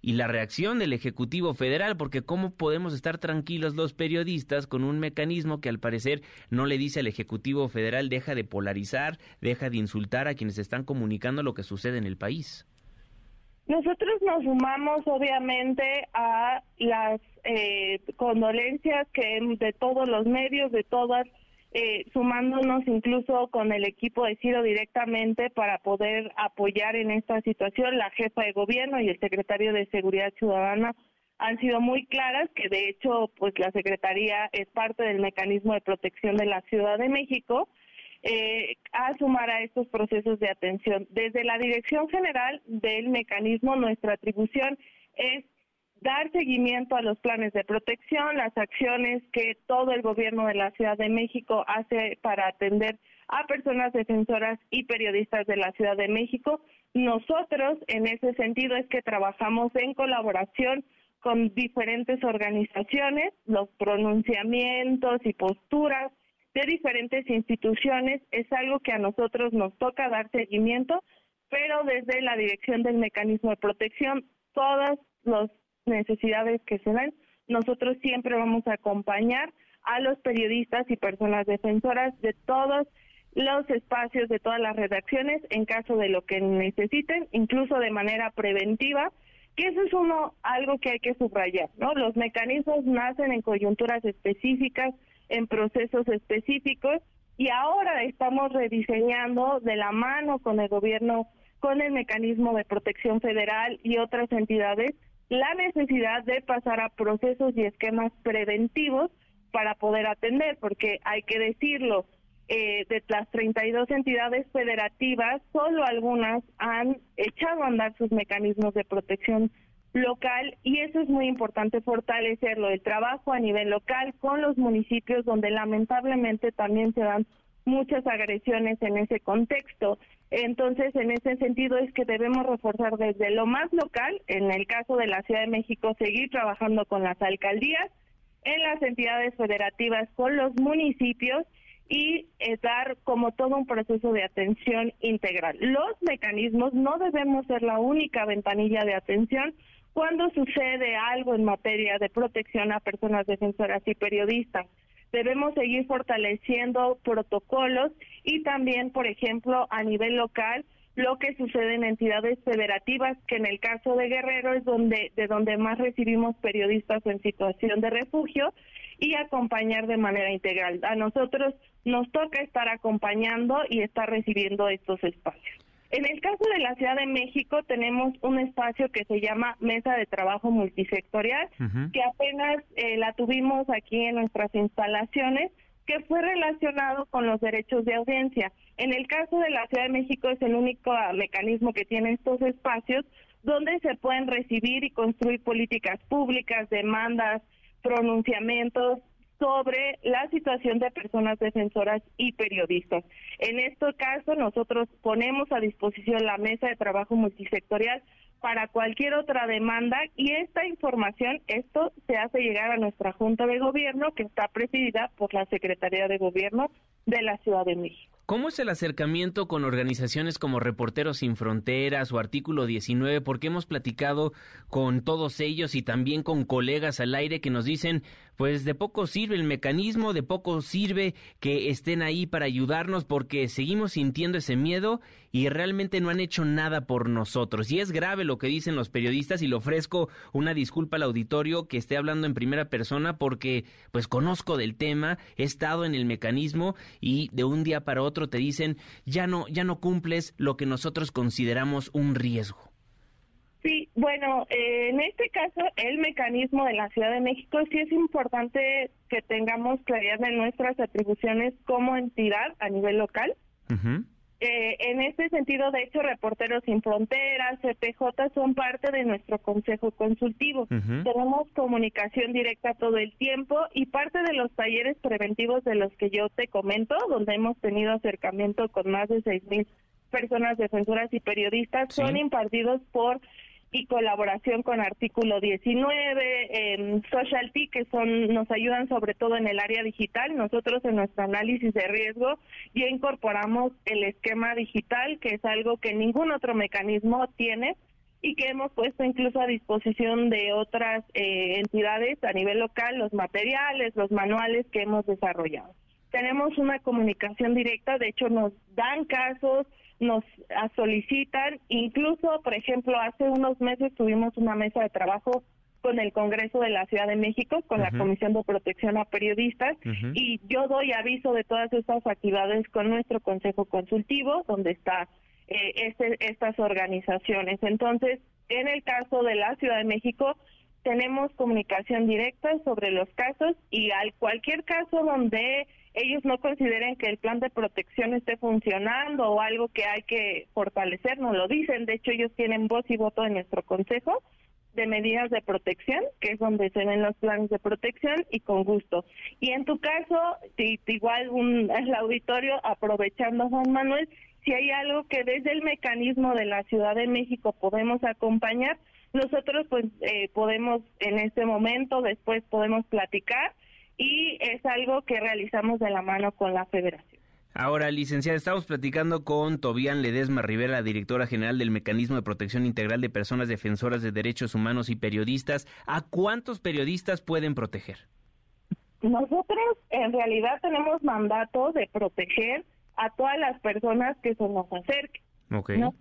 y la reacción del Ejecutivo Federal, porque ¿cómo podemos estar tranquilos los periodistas con un mecanismo que al parecer no le dice al Ejecutivo Federal deja de polarizar, deja de insultar a quienes están comunicando lo que sucede en el país? Nosotros nos sumamos obviamente a las eh, condolencias que de todos los medios, de todas eh, sumándonos incluso con el equipo de CIDO directamente para poder apoyar en esta situación. La jefa de gobierno y el secretario de Seguridad Ciudadana han sido muy claras que de hecho pues la Secretaría es parte del mecanismo de protección de la Ciudad de México eh, a sumar a estos procesos de atención. Desde la Dirección General del mecanismo nuestra atribución es dar seguimiento a los planes de protección, las acciones que todo el gobierno de la Ciudad de México hace para atender a personas defensoras y periodistas de la Ciudad de México. Nosotros, en ese sentido, es que trabajamos en colaboración con diferentes organizaciones, los pronunciamientos y posturas de diferentes instituciones es algo que a nosotros nos toca dar seguimiento, pero desde la dirección del mecanismo de protección, todos los necesidades que se dan, nosotros siempre vamos a acompañar a los periodistas y personas defensoras de todos los espacios de todas las redacciones en caso de lo que necesiten, incluso de manera preventiva, que eso es uno algo que hay que subrayar, ¿no? Los mecanismos nacen en coyunturas específicas, en procesos específicos y ahora estamos rediseñando de la mano con el gobierno, con el mecanismo de protección federal y otras entidades la necesidad de pasar a procesos y esquemas preventivos para poder atender, porque hay que decirlo, eh, de las 32 entidades federativas, solo algunas han echado a andar sus mecanismos de protección local y eso es muy importante fortalecerlo, el trabajo a nivel local con los municipios donde lamentablemente también se dan muchas agresiones en ese contexto. Entonces, en ese sentido es que debemos reforzar desde lo más local, en el caso de la Ciudad de México, seguir trabajando con las alcaldías, en las entidades federativas, con los municipios y eh, dar como todo un proceso de atención integral. Los mecanismos no debemos ser la única ventanilla de atención cuando sucede algo en materia de protección a personas defensoras y periodistas debemos seguir fortaleciendo protocolos y también, por ejemplo, a nivel local, lo que sucede en entidades federativas, que en el caso de Guerrero es donde de donde más recibimos periodistas en situación de refugio y acompañar de manera integral. A nosotros nos toca estar acompañando y estar recibiendo estos espacios. En el caso de la Ciudad de México tenemos un espacio que se llama Mesa de Trabajo Multisectorial, que apenas eh, la tuvimos aquí en nuestras instalaciones, que fue relacionado con los derechos de audiencia. En el caso de la Ciudad de México es el único ah, mecanismo que tiene estos espacios donde se pueden recibir y construir políticas públicas, demandas, pronunciamientos sobre la situación de personas defensoras y periodistas. En este caso, nosotros ponemos a disposición la mesa de trabajo multisectorial para cualquier otra demanda y esta información, esto se hace llegar a nuestra Junta de Gobierno que está presidida por la Secretaría de Gobierno de la Ciudad de México. ¿Cómo es el acercamiento con organizaciones como Reporteros Sin Fronteras o Artículo 19? Porque hemos platicado con todos ellos y también con colegas al aire que nos dicen, pues de poco sirve el mecanismo, de poco sirve que estén ahí para ayudarnos porque seguimos sintiendo ese miedo y realmente no han hecho nada por nosotros. Y es grave lo que dicen los periodistas y le ofrezco una disculpa al auditorio que esté hablando en primera persona porque pues conozco del tema, he estado en el mecanismo y de un día para otro te dicen ya no, ya no cumples lo que nosotros consideramos un riesgo. Sí, bueno, eh, en este caso el mecanismo de la Ciudad de México sí es importante que tengamos claridad en nuestras atribuciones como entidad a nivel local. Eh, en este sentido, de hecho, Reporteros Sin Fronteras, CPJ son parte de nuestro consejo consultivo. Tenemos comunicación directa todo el tiempo y parte de los talleres preventivos de los que yo te comento, donde hemos tenido acercamiento con más de seis mil personas defensoras y periodistas, son impartidos por y colaboración con Artículo 19, en Social T, que son nos ayudan sobre todo en el área digital. Nosotros en nuestro análisis de riesgo ya incorporamos el esquema digital, que es algo que ningún otro mecanismo tiene y que hemos puesto incluso a disposición de otras eh, entidades a nivel local, los materiales, los manuales que hemos desarrollado. Tenemos una comunicación directa, de hecho nos dan casos, nos solicitan, incluso, por ejemplo, hace unos meses tuvimos una mesa de trabajo con el Congreso de la Ciudad de México, con la Comisión de Protección a Periodistas, y yo doy aviso de todas estas actividades con nuestro Consejo Consultivo, donde está eh, este, estas organizaciones. Entonces, en el caso de la Ciudad de México, tenemos comunicación directa sobre los casos y al cualquier caso donde ellos no consideren que el plan de protección esté funcionando o algo que hay que fortalecer, no lo dicen. De hecho, ellos tienen voz y voto en nuestro consejo de medidas de protección, que es donde se ven los planes de protección y con gusto. Y en tu caso, igual un, el auditorio, aprovechando Juan Manuel, si hay algo que desde el mecanismo de la Ciudad de México podemos acompañar, nosotros pues eh, podemos en este momento, después podemos platicar y es algo que realizamos de la mano con la federación. Ahora, licenciada, estamos platicando con Tobián Ledesma Rivera, directora general del Mecanismo de Protección Integral de Personas Defensoras de Derechos Humanos y Periodistas. ¿A cuántos periodistas pueden proteger? Nosotros en realidad tenemos mandato de proteger a todas las personas que se nos acerquen.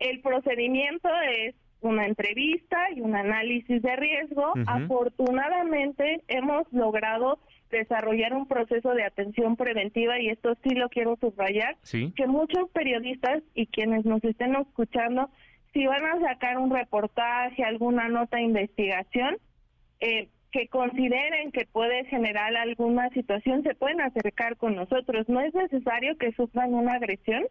El procedimiento es una entrevista y un análisis de riesgo. Afortunadamente hemos logrado desarrollar un proceso de atención preventiva y esto sí lo quiero subrayar, que muchos periodistas y quienes nos estén escuchando, si van a sacar un reportaje, alguna nota de investigación, eh, que consideren que puede generar alguna situación, se pueden acercar con nosotros. No es necesario que sufran una agresión,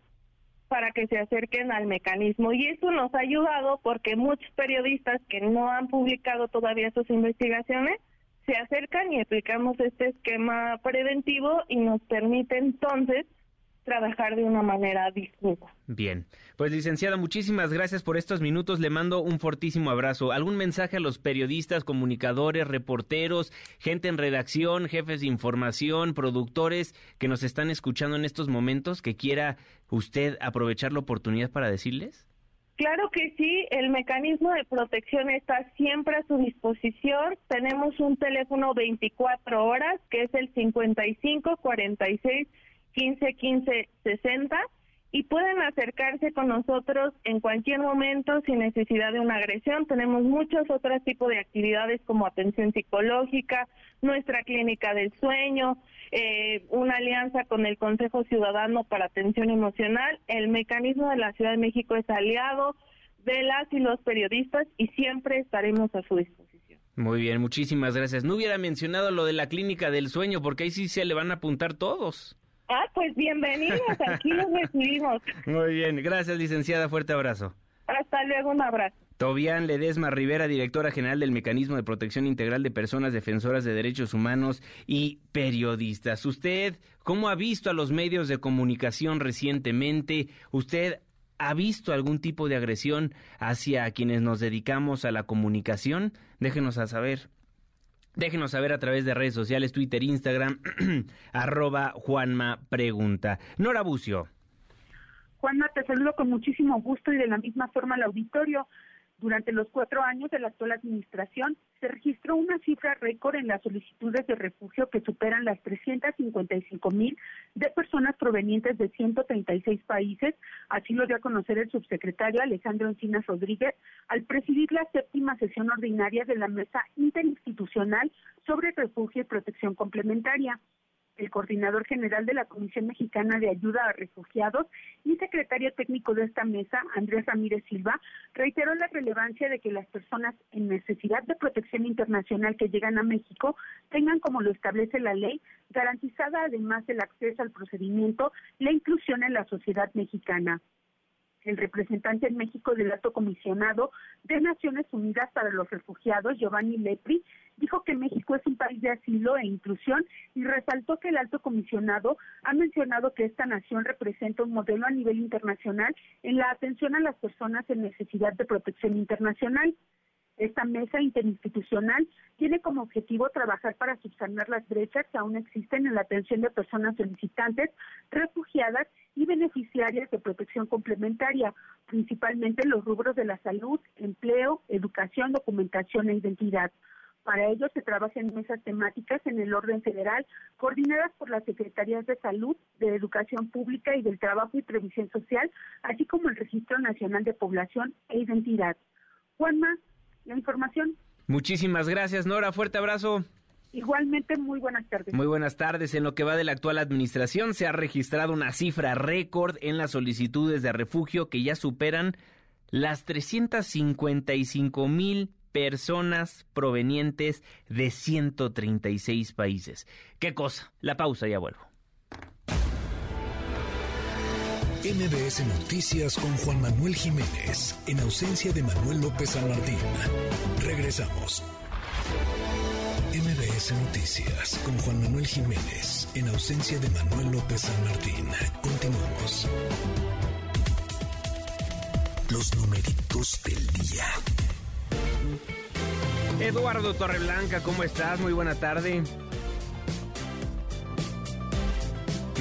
para que se acerquen al mecanismo. Y eso nos ha ayudado porque muchos periodistas que no han publicado todavía sus investigaciones se acercan y aplicamos este esquema preventivo y nos permite entonces trabajar de una manera distinta. Bien, pues licenciada, muchísimas gracias por estos minutos. Le mando un fortísimo abrazo. ¿Algún mensaje a los periodistas, comunicadores, reporteros, gente en redacción, jefes de información, productores que nos están escuchando en estos momentos que quiera usted aprovechar la oportunidad para decirles? Claro que sí, el mecanismo de protección está siempre a su disposición. Tenemos un teléfono 24 horas que es el 55 46 15 15 60 y pueden acercarse con nosotros en cualquier momento sin necesidad de una agresión. Tenemos muchos otros tipos de actividades como atención psicológica, nuestra clínica del sueño, eh, una alianza con el Consejo Ciudadano para Atención Emocional. El mecanismo de la Ciudad de México es aliado de las y los periodistas y siempre estaremos a su disposición. Muy bien, muchísimas gracias. No hubiera mencionado lo de la clínica del sueño porque ahí sí se le van a apuntar todos. Ah, pues bienvenidos, aquí los recibimos. Muy bien, gracias licenciada, fuerte abrazo. Hasta luego, un abrazo. Tobián Ledesma Rivera, directora general del Mecanismo de Protección Integral de Personas Defensoras de Derechos Humanos y Periodistas. ¿Usted cómo ha visto a los medios de comunicación recientemente? ¿Usted ¿Ha visto algún tipo de agresión hacia quienes nos dedicamos a la comunicación? Déjenos a saber. Déjenos saber a través de redes sociales, Twitter, Instagram, (clears throat) arroba Juanma Pregunta. Nora Bucio. Juanma, te saludo con muchísimo gusto y de la misma forma al auditorio. Durante los cuatro años de la actual administración, se registró una cifra récord en las solicitudes de refugio que superan las 355 mil de personas provenientes de 136 países. Así lo dio a conocer el subsecretario Alejandro Encinas Rodríguez al presidir la séptima sesión ordinaria de la Mesa Interinstitucional sobre Refugio y Protección Complementaria el coordinador general de la Comisión Mexicana de Ayuda a Refugiados y secretario técnico de esta mesa, Andrés Ramírez Silva, reiteró la relevancia de que las personas en necesidad de protección internacional que llegan a México tengan, como lo establece la ley, garantizada además el acceso al procedimiento, la inclusión en la sociedad mexicana el representante en México del alto comisionado de Naciones Unidas para los Refugiados, Giovanni Lepri, dijo que México es un país de asilo e inclusión y resaltó que el alto comisionado ha mencionado que esta nación representa un modelo a nivel internacional en la atención a las personas en necesidad de protección internacional. Esta mesa interinstitucional tiene como objetivo trabajar para subsanar las brechas que aún existen en la atención de personas solicitantes, refugiadas y beneficiarias de protección complementaria, principalmente en los rubros de la salud, empleo, educación, documentación e identidad. Para ello se trabaja en mesas temáticas en el orden federal, coordinadas por las Secretarías de Salud, de Educación Pública y del Trabajo y Previsión Social, así como el Registro Nacional de Población e Identidad. Juanma, la información. Muchísimas gracias, Nora. Fuerte abrazo. Igualmente, muy buenas tardes. Muy buenas tardes. En lo que va de la actual administración, se ha registrado una cifra récord en las solicitudes de refugio que ya superan las 355 mil personas provenientes de 136 países. ¿Qué cosa? La pausa, ya vuelvo. MBS Noticias con Juan Manuel Jiménez, en ausencia de Manuel López San Martín. Regresamos. MBS Noticias con Juan Manuel Jiménez, en ausencia de Manuel López San Martín. Continuamos. Los numeritos del día. Eduardo Torreblanca, ¿cómo estás? Muy buena tarde.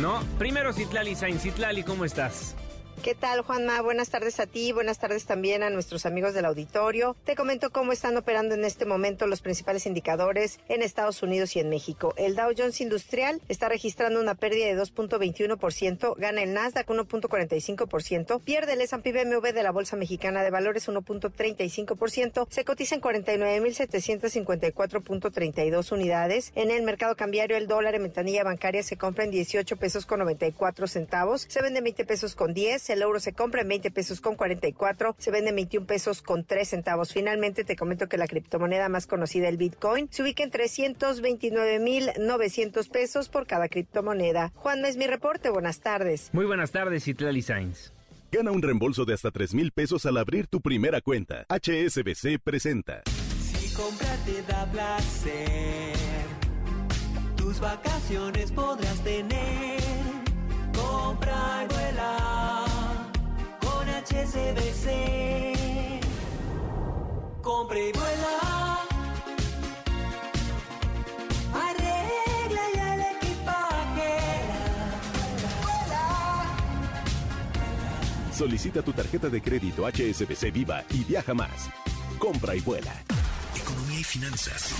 No, primero Citlali Sain. Citlali, ¿cómo estás? ¿Qué tal, Juanma? Buenas tardes a ti, buenas tardes también a nuestros amigos del auditorio. Te comento cómo están operando en este momento los principales indicadores en Estados Unidos y en México. El Dow Jones Industrial está registrando una pérdida de 2.21%, gana el Nasdaq 1.45%, pierde el S&P BMW de la Bolsa Mexicana de Valores 1.35%, se cotiza en 49.754.32 unidades. En el mercado cambiario, el dólar en ventanilla bancaria se compra en 18 pesos con 94 centavos, se vende 20 pesos con 10, el euro se compra en 20 pesos con 44, se vende en 21 pesos con 3 centavos. Finalmente te comento que la criptomoneda más conocida, el Bitcoin, se ubica en 329.900 pesos por cada criptomoneda. Juan, es mi reporte. Buenas tardes. Muy buenas tardes, Itlali Sainz. Gana un reembolso de hasta 3 mil pesos al abrir tu primera cuenta. HSBC presenta. Si comprarte da placer, tus vacaciones podrás tener. Compra y vuela HSBC. Compra y vuela. Arregla ya el equipaje. Solicita tu tarjeta de crédito HSBC Viva y viaja más. Compra y vuela. Economía y finanzas.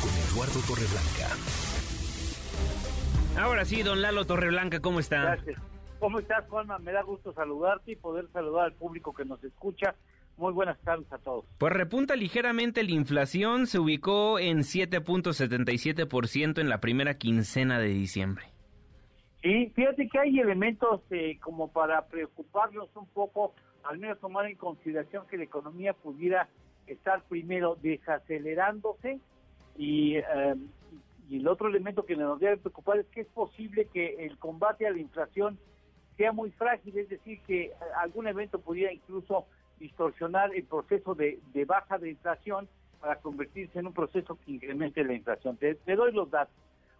Con Eduardo Torreblanca. Ahora sí, don Lalo Torreblanca, ¿cómo está? Gracias. ¿Cómo estás, Juanma? Me da gusto saludarte y poder saludar al público que nos escucha. Muy buenas tardes a todos. Pues repunta ligeramente la inflación, se ubicó en 7.77% en la primera quincena de diciembre. Sí, fíjate que hay elementos eh, como para preocuparnos un poco, al menos tomar en consideración que la economía pudiera estar primero desacelerándose y, eh, y el otro elemento que nos debe preocupar es que es posible que el combate a la inflación sea muy frágil, es decir, que algún evento pudiera incluso distorsionar el proceso de, de baja de inflación para convertirse en un proceso que incremente la inflación. Te, te doy los datos.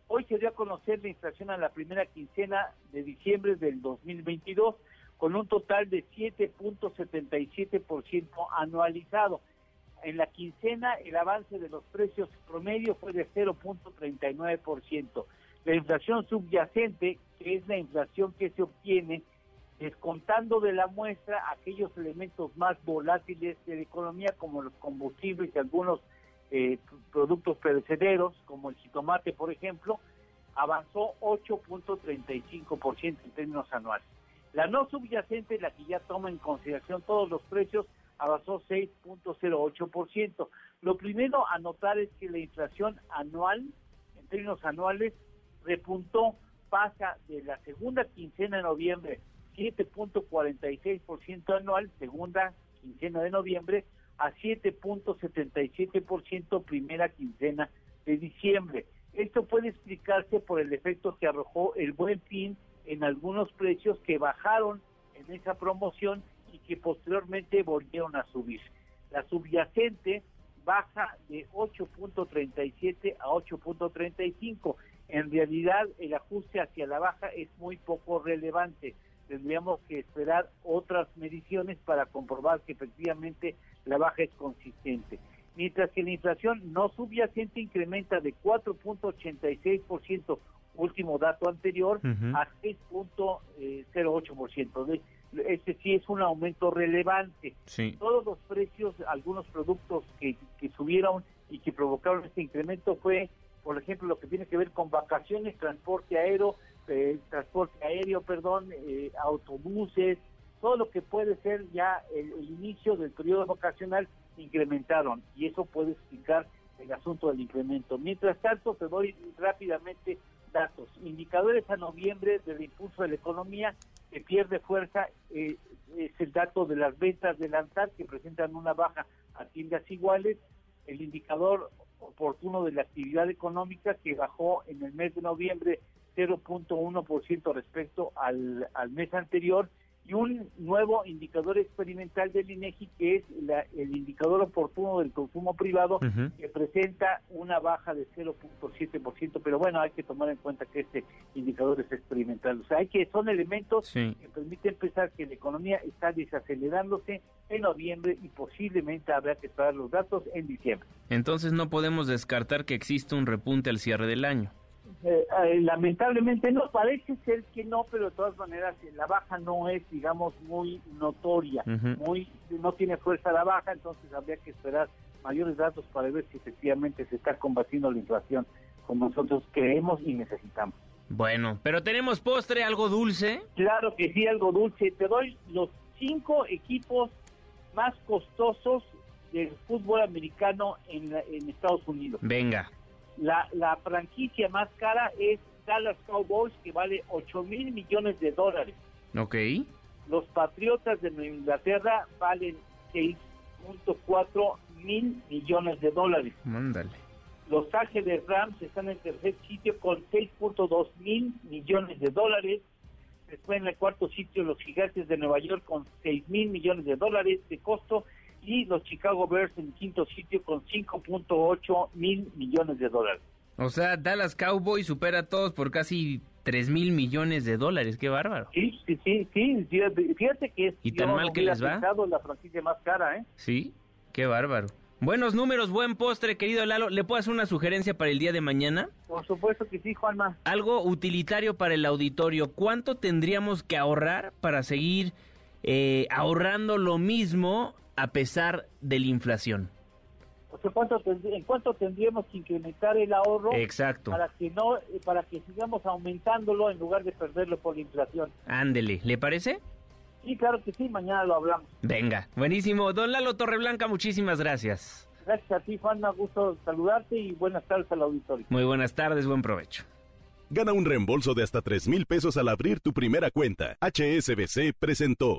Hoy se dio a conocer la inflación a la primera quincena de diciembre del 2022 con un total de 7.77% anualizado. En la quincena el avance de los precios promedio fue de 0.39%. La inflación subyacente, que es la inflación que se obtiene descontando de la muestra aquellos elementos más volátiles de la economía como los combustibles y algunos eh, productos perecederos como el jitomate por ejemplo avanzó 8.35% en términos anuales. La no subyacente, la que ya toma en consideración todos los precios, avanzó 6.08%. Lo primero a notar es que la inflación anual, en términos anuales, repuntó, pasa de la segunda quincena de noviembre 7.46% anual, segunda quincena de noviembre, a 7.77% primera quincena de diciembre. Esto puede explicarse por el efecto que arrojó el buen fin en algunos precios que bajaron en esa promoción y que posteriormente volvieron a subir. La subyacente baja de 8.37 a 8.35. En realidad el ajuste hacia la baja es muy poco relevante tendríamos que esperar otras mediciones para comprobar que efectivamente la baja es consistente. Mientras que la inflación no subyacente incrementa de 4.86%, último dato anterior, a 6.08%. Este sí es un aumento relevante. Todos los precios, algunos productos que, que subieron y que provocaron este incremento fue, por ejemplo, lo que tiene que ver con vacaciones, transporte aéreo, eh, transporte aéreo, perdón, eh, autobuses, todo lo que puede ser ya el, inicio del periodo vacacional incrementaron y eso puede explicar el asunto del incremento. Mientras tanto, te doy rápidamente datos. Indicadores a noviembre del impulso de la economía que pierde fuerza eh, es el dato de las ventas de lanzar que presentan una baja a tiendas iguales, el indicador oportuno de la actividad económica que bajó en el mes de noviembre 0.1% respecto al, al mes anterior y un nuevo indicador experimental del INEGI que es el indicador oportuno del consumo privado que presenta una baja de 0.7%, pero bueno, hay que tomar en cuenta que este indicador es experimental, o sea, hay que son elementos que permiten pensar que la economía está desacelerándose en noviembre y posiblemente habrá que esperar los datos en diciembre. Entonces no podemos descartar que existe un repunte al cierre del año. Eh, eh, lamentablemente no, parece ser que no, pero de todas maneras eh, la baja no es, digamos, muy notoria, muy no tiene fuerza la baja, entonces habría que esperar mayores datos para ver si efectivamente se está combatiendo la inflación como nosotros creemos y necesitamos. Bueno, pero tenemos postre, algo dulce. Claro que sí, algo dulce. Te doy los cinco equipos más costosos del fútbol americano en, en Estados Unidos. Venga. La, la franquicia más cara es Dallas Cowboys, que vale 8 mil millones de dólares. Ok. Los Patriotas de Nueva Inglaterra valen 6.4 mil millones de dólares. Mándale. Los Ángeles Rams están en tercer sitio con 6.2 mil millones de dólares. Después en el cuarto sitio los Gigantes de Nueva York con 6 mil millones de dólares de costo y los Chicago Bears en quinto sitio con 5.8 mil millones de dólares. O sea, Dallas Cowboys supera a todos por casi 3 mil millones de dólares, qué bárbaro. Sí, sí, sí, sí, fíjate que es ¿Y tan mal que les va? la franquicia más cara, ¿eh? Sí, qué bárbaro. Buenos números, buen postre, querido Lalo. ¿Le puedo hacer una sugerencia para el día de mañana? Por supuesto que sí, Juanma. Algo utilitario para el auditorio. ¿Cuánto tendríamos que ahorrar para seguir eh, ahorrando lo mismo a pesar de la inflación? O sea, ¿cuánto ¿en cuánto tendríamos que incrementar el ahorro? Exacto. Para que no, para que sigamos aumentándolo en lugar de perderlo por la inflación. Ándele, ¿le parece? Sí, claro que sí, mañana lo hablamos. Venga, buenísimo. Don Lalo Torreblanca, muchísimas gracias. Gracias a ti, Juan, me gusto saludarte y buenas tardes al auditorio. Muy buenas tardes, buen provecho. Gana un reembolso de hasta 3 mil pesos al abrir tu primera cuenta. HSBC presentó.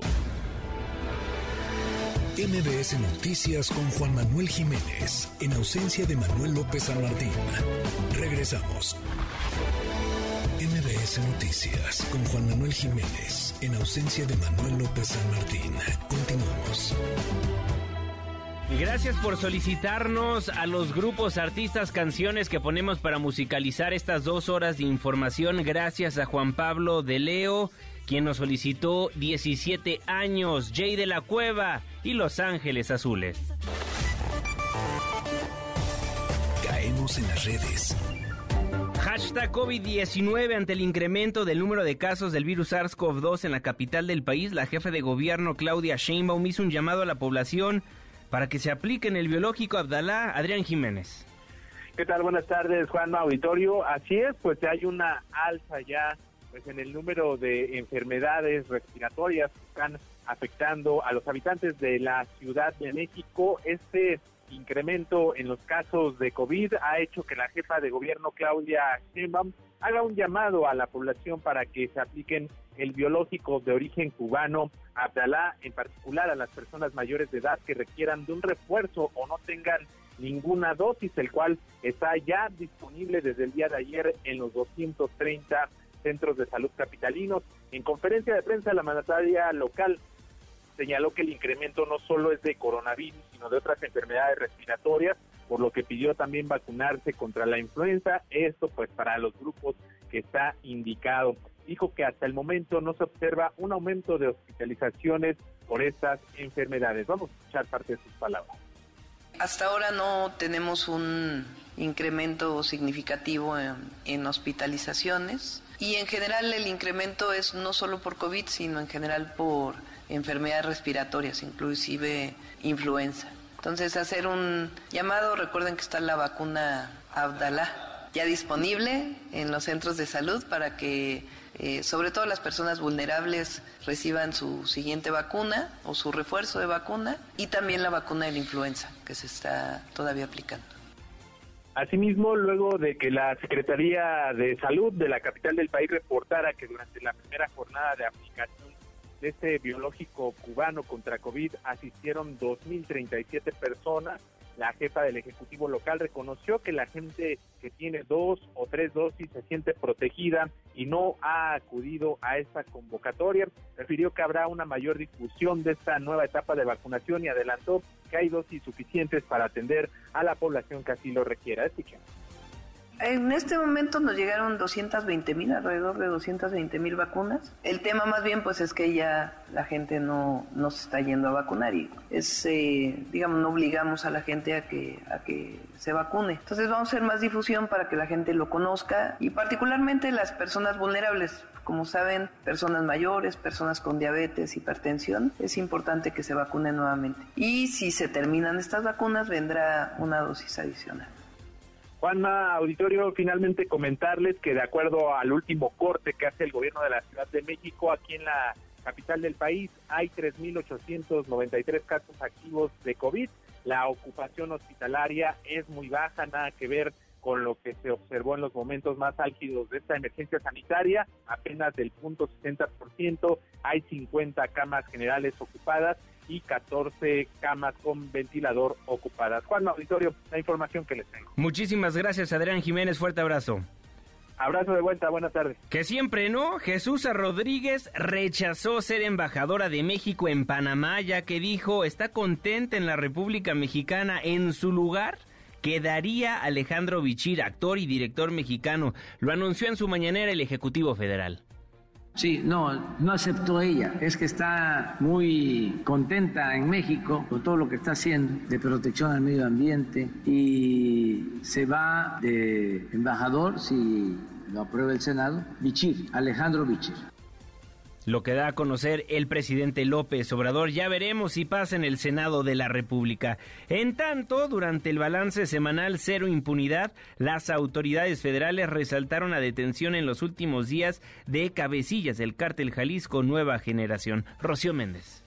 MBS Noticias con Juan Manuel Jiménez, en ausencia de Manuel López San Martín. Regresamos. MBS Noticias con Juan Manuel Jiménez, en ausencia de Manuel López San Martín. Continuamos. Gracias por solicitarnos a los grupos, artistas, canciones que ponemos para musicalizar estas dos horas de información. Gracias a Juan Pablo de Leo, quien nos solicitó 17 años, Jay de la Cueva y Los Ángeles Azules. Caemos en las redes. Hashtag COVID-19 ante el incremento del número de casos del virus SARS-CoV-2 en la capital del país, la jefe de gobierno Claudia Sheinbaum hizo un llamado a la población para que se aplique en el biológico Abdalá Adrián Jiménez. ¿Qué tal? Buenas tardes, Juan Auditorio. Así es, pues hay una alza ya pues en el número de enfermedades respiratorias que están afectando a los habitantes de la Ciudad de México. Este incremento en los casos de COVID ha hecho que la jefa de gobierno Claudia Sheinbaum haga un llamado a la población para que se apliquen el biológico de origen cubano Abdalá, en particular a las personas mayores de edad que requieran de un refuerzo o no tengan ninguna dosis, el cual está ya disponible desde el día de ayer en los 230 centros de salud capitalinos. En conferencia de prensa, la mandataria local señaló que el incremento no solo es de coronavirus, sino de otras enfermedades respiratorias, por lo que pidió también vacunarse contra la influenza, esto pues para los grupos que está indicado. Dijo que hasta el momento no se observa un aumento de hospitalizaciones por estas enfermedades. Vamos a escuchar parte de sus palabras. Hasta ahora no tenemos un incremento significativo en, hospitalizaciones y en general el incremento es no solo por COVID, sino en general por enfermedades respiratorias, inclusive influenza. Entonces hacer un llamado, recuerden que está la vacuna Abdalá ya disponible en los centros de salud para que eh, sobre todo las personas vulnerables reciban su siguiente vacuna o su refuerzo de vacuna y también la vacuna de la influenza que se está todavía aplicando. Asimismo, luego de que la Secretaría de Salud de la capital del país reportara que durante la primera jornada de aplicación de este biológico cubano contra COVID asistieron 2.037 personas, la jefa del Ejecutivo local reconoció que la gente que tiene dos o tres dosis se siente protegida y no ha acudido a esta convocatoria. Refirió que habrá una mayor difusión de esta nueva etapa de vacunación y adelantó que hay dosis suficientes para atender a la población que así lo requiera. Escuchemos. En este momento nos llegaron 220 mil, alrededor de 220 mil vacunas. El tema más bien pues es que ya la gente no, no se está yendo a vacunar y es, eh, digamos, no obligamos a la gente a que, a que se vacune. Entonces vamos a hacer más difusión para que la gente lo conozca y particularmente las personas vulnerables. Como saben, personas mayores, personas con diabetes, hipertensión, es importante que se vacunen nuevamente. Y si se terminan estas vacunas, vendrá una dosis adicional. Juanma Auditorio, finalmente comentarles que de acuerdo al último corte que hace el gobierno de la Ciudad de México, aquí en la capital del país hay 3.893 casos activos de COVID. La ocupación hospitalaria es muy baja, nada que ver con lo que se observó en los momentos más álgidos de esta emergencia sanitaria, apenas del punto 60%, hay 50 camas generales ocupadas y 14 camas con ventilador ocupadas. Juan Auditorio, la información que les tengo. Muchísimas gracias, Adrián Jiménez. Fuerte abrazo. Abrazo de vuelta, buenas tardes. Que siempre no, Jesús Rodríguez rechazó ser embajadora de México en Panamá, ya que dijo está contenta en la República Mexicana. En su lugar quedaría Alejandro Bichir, actor y director mexicano. Lo anunció en su mañanera el Ejecutivo Federal. Sí, no, no aceptó ella. Es que está muy contenta en México con todo lo que está haciendo de protección al medio ambiente y se va de embajador, si lo aprueba el Senado, Bichir, Alejandro Bichir. Lo que da a conocer el presidente López Obrador, ya veremos si pasa en el Senado de la República. En tanto, durante el balance semanal Cero Impunidad, las autoridades federales resaltaron la detención en los últimos días de cabecillas del cártel Jalisco Nueva Generación. Rocío Méndez.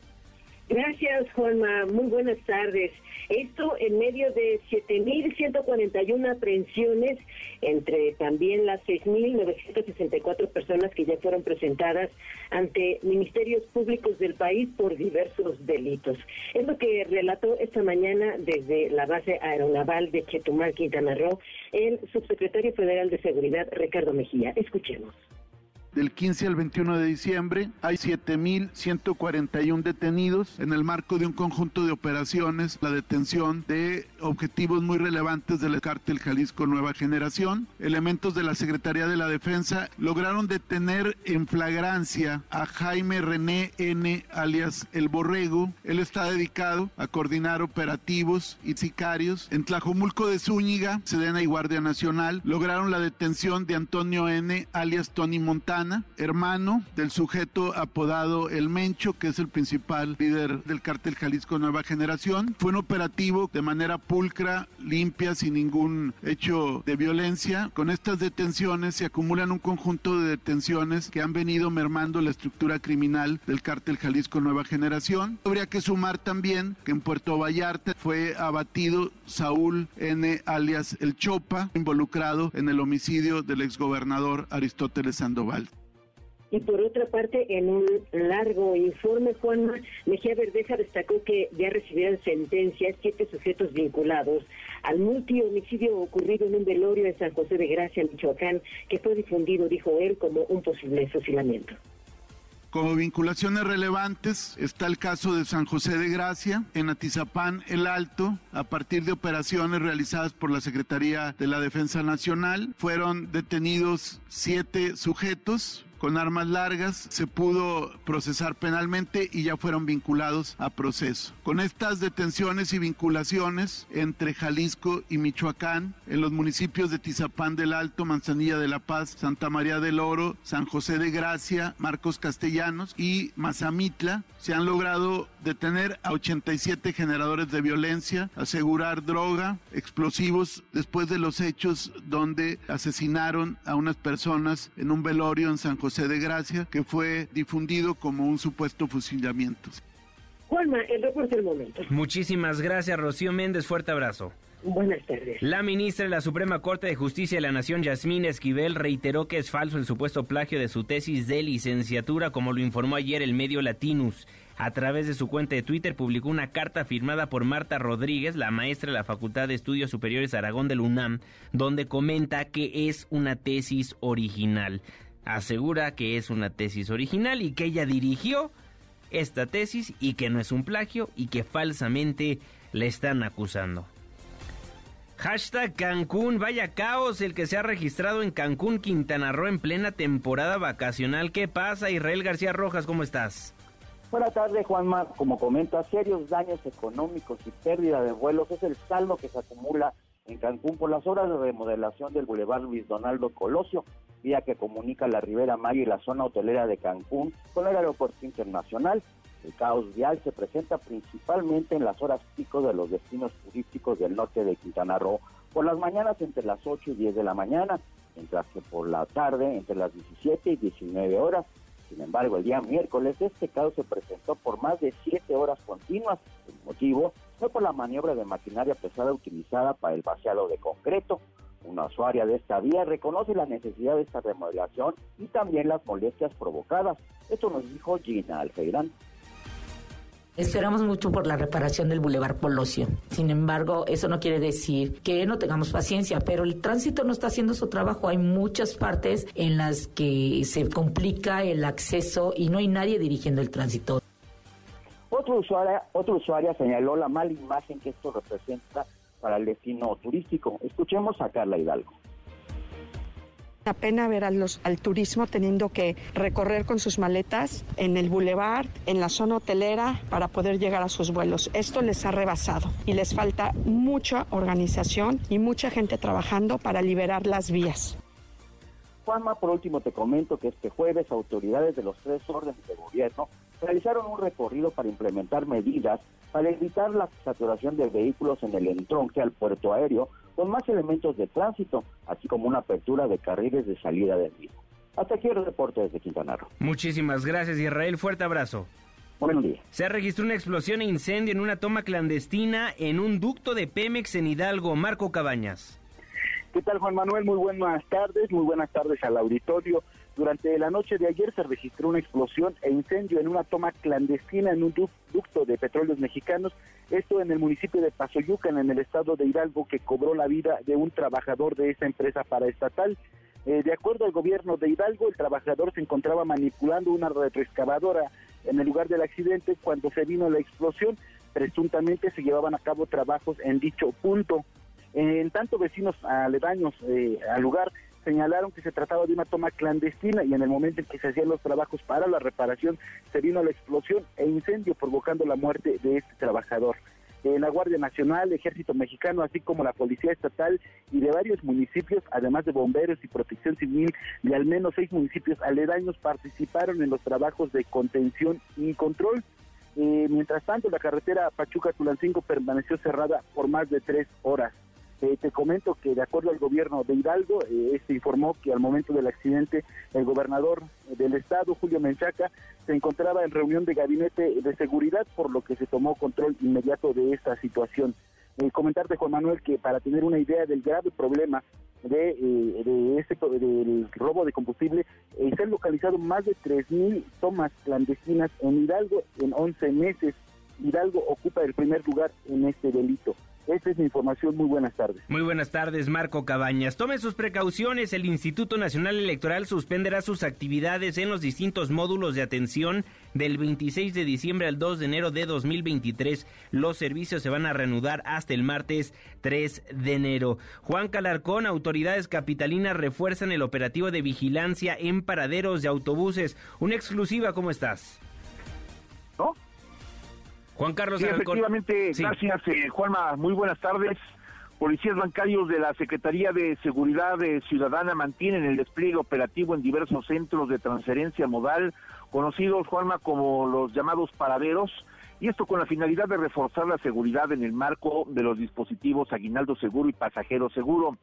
Gracias, Juanma. Muy buenas tardes. Esto en medio de 7.141 aprehensiones, entre también las 6.964 personas que ya fueron presentadas ante ministerios públicos del país por diversos delitos. Es lo que relató esta mañana desde la base aeronaval de Chetumal, Quintana Roo, el subsecretario federal de Seguridad, Ricardo Mejía. Escuchemos. Del 15 al 21 de diciembre hay 7.141 detenidos en el marco de un conjunto de operaciones, la detención de objetivos muy relevantes del cártel Jalisco Nueva Generación. Elementos de la Secretaría de la Defensa lograron detener en flagrancia a Jaime René N. alias El Borrego. Él está dedicado a coordinar operativos y sicarios. En Tlajomulco de Zúñiga, Sedena y Guardia Nacional lograron la detención de Antonio N. alias Tony Montana, hermano del sujeto apodado El Mencho, que es el principal líder del cártel Jalisco Nueva Generación. Fue un operativo de manera pulcra, limpia, sin ningún hecho de violencia. Con estas detenciones se acumulan un conjunto de detenciones que han venido mermando la estructura criminal del cártel Jalisco Nueva Generación. Habría que sumar también que en Puerto Vallarta fue abatido Saúl N. alias El Chopa, involucrado en el homicidio del exgobernador Aristóteles Sandoval. Y por otra parte, en un largo informe, Juanma Mejía Verdeja destacó que ya recibieron sentencias siete sujetos vinculados al multihomicidio ocurrido en un velorio en San José de Gracia, Michoacán, que fue difundido, dijo él, como un posible fusilamiento. Como vinculaciones relevantes está el caso de San José de Gracia, en Atizapán el Alto, a partir de operaciones realizadas por la Secretaría de la Defensa Nacional. Fueron detenidos siete sujetos, con armas largas, se pudo procesar penalmente y ya fueron vinculados a proceso. Con estas detenciones y vinculaciones entre Jalisco y Michoacán, en los municipios de Tizapán del Alto, Manzanilla de la Paz, Santa María del Oro, San José de Gracia, Marcos Castellanos y Mazamitla, se han logrado detener a 87 generadores de violencia, asegurar droga, explosivos después de los hechos donde asesinaron a unas personas en un velorio en San José de Gracia, que fue difundido como un supuesto fusilamiento. Juanma, el reporte del momento. Muchísimas gracias, Rocío Méndez. Fuerte abrazo. Buenas tardes. La ministra de la Suprema Corte de Justicia de la Nación, Yasmín Esquivel, reiteró que es falso el supuesto plagio de su tesis de licenciatura, como lo informó ayer el medio Latinus. A través de su cuenta de Twitter publicó una carta firmada por Marta Rodríguez, la maestra de la Facultad de Estudios Superiores Aragón del UNAM, donde comenta que es una tesis original. Asegura que es una tesis original y que ella dirigió esta tesis y que no es un plagio y que falsamente le están acusando. Hashtag Cancún, vaya caos el que se ha registrado en Cancún, Quintana Roo en plena temporada vacacional. ¿Qué pasa, Israel García Rojas? ¿Cómo estás? Buenas tardes, Juanma. Como comenta, serios daños económicos y pérdida de vuelos es el saldo que se acumula en Cancún por las obras de remodelación del Boulevard Luis Donaldo Colosio, vía que comunica la Ribera Maya y la zona hotelera de Cancún con el aeropuerto internacional. El caos vial se presenta principalmente en las horas pico de los destinos turísticos del norte de Quintana Roo, por las mañanas entre las 8 y 10 de la mañana, mientras que por la tarde entre las 17 y 19 horas. Sin embargo, el día miércoles este caos se presentó por más de 7 horas continuas. El motivo fue por la maniobra de maquinaria pesada utilizada para el vaciado de concreto. Una usuaria de esta vía reconoce la necesidad de esta remodelación y también las molestias provocadas. Esto nos dijo Gina Alfeirán. Esperamos mucho por la reparación del Boulevard Colosio. Sin embargo, eso no quiere decir que no tengamos paciencia, pero el tránsito no está haciendo su trabajo. Hay muchas partes en las que se complica el acceso y no hay nadie dirigiendo el tránsito. Otro usuaria, otro usuaria señaló la mala imagen que esto representa para el destino turístico. Escuchemos a Carla Hidalgo. La pena ver a los, al turismo teniendo que recorrer con sus maletas en el bulevar, en la zona hotelera, para poder llegar a sus vuelos. Esto les ha rebasado y les falta mucha organización y mucha gente trabajando para liberar las vías. Juanma, por último te comento que este jueves autoridades de los tres órdenes de gobierno realizaron un recorrido para implementar medidas para evitar la saturación de vehículos en el entronque al puerto aéreo con más elementos de tránsito, así como una apertura de carriles de salida del mismo. Hasta aquí el reporte desde Quintana Roo. Muchísimas gracias, Israel. Fuerte abrazo. Buenos días. Se registró una explosión e incendio en una toma clandestina en un ducto de Pemex en Hidalgo. Marco Cabañas. ¿Qué tal, Juan Manuel? Muy buenas tardes, muy buenas tardes al auditorio. Durante la noche de ayer se registró una explosión e incendio en una toma clandestina en un ducto de petróleos mexicanos, esto en el municipio de Pasoyucan, en el estado de Hidalgo, que cobró la vida de un trabajador de esa empresa paraestatal. Eh, de acuerdo al gobierno de Hidalgo, el trabajador se encontraba manipulando una retroexcavadora en el lugar del accidente cuando se vino la explosión. Presuntamente se llevaban a cabo trabajos en dicho punto. En tanto, vecinos aledaños eh, al lugar señalaron que se trataba de una toma clandestina y en el momento en que se hacían los trabajos para la reparación se vino la explosión e incendio provocando la muerte de este trabajador. Eh, la Guardia Nacional, Ejército Mexicano, así como la Policía Estatal y de varios municipios, además de bomberos y protección civil de al menos seis municipios aledaños, participaron en los trabajos de contención y control. Eh, mientras tanto, la carretera Pachuca-Tulancingo permaneció cerrada por más de tres horas. Eh, te comento que de acuerdo al gobierno de Hidalgo, eh, este informó que al momento del accidente el gobernador del estado, Julio Menchaca, se encontraba en reunión de gabinete de seguridad, por lo que se tomó control inmediato de esta situación. Eh, comentarte, Juan Manuel, que para tener una idea del grave problema de, eh, de este, del robo de combustible, eh, se han localizado más de 3.000 tomas clandestinas en Hidalgo en 11 meses. Hidalgo ocupa el primer lugar en este delito. Esta es mi información. Muy buenas tardes. Muy buenas tardes, Marco Cabañas. Tome sus precauciones. El Instituto Nacional Electoral suspenderá sus actividades en los distintos módulos de atención del 26 de diciembre al 2 de enero de 2023. Los servicios se van a reanudar hasta el martes 3 de enero. Juan Calarcón, autoridades capitalinas refuerzan el operativo de vigilancia en paraderos de autobuses. Una exclusiva, ¿cómo estás? ¿No? Juan Carlos Sí, efectivamente, Sí. gracias eh, Juanma, muy buenas tardes. Policías bancarios de la Secretaría de Seguridad eh, Ciudadana mantienen el despliegue operativo en diversos centros de transferencia modal, conocidos, Juanma, como los llamados paraderos, y esto con la finalidad de reforzar la seguridad en el marco de los dispositivos Aguinaldo Seguro y Pasajero Seguro.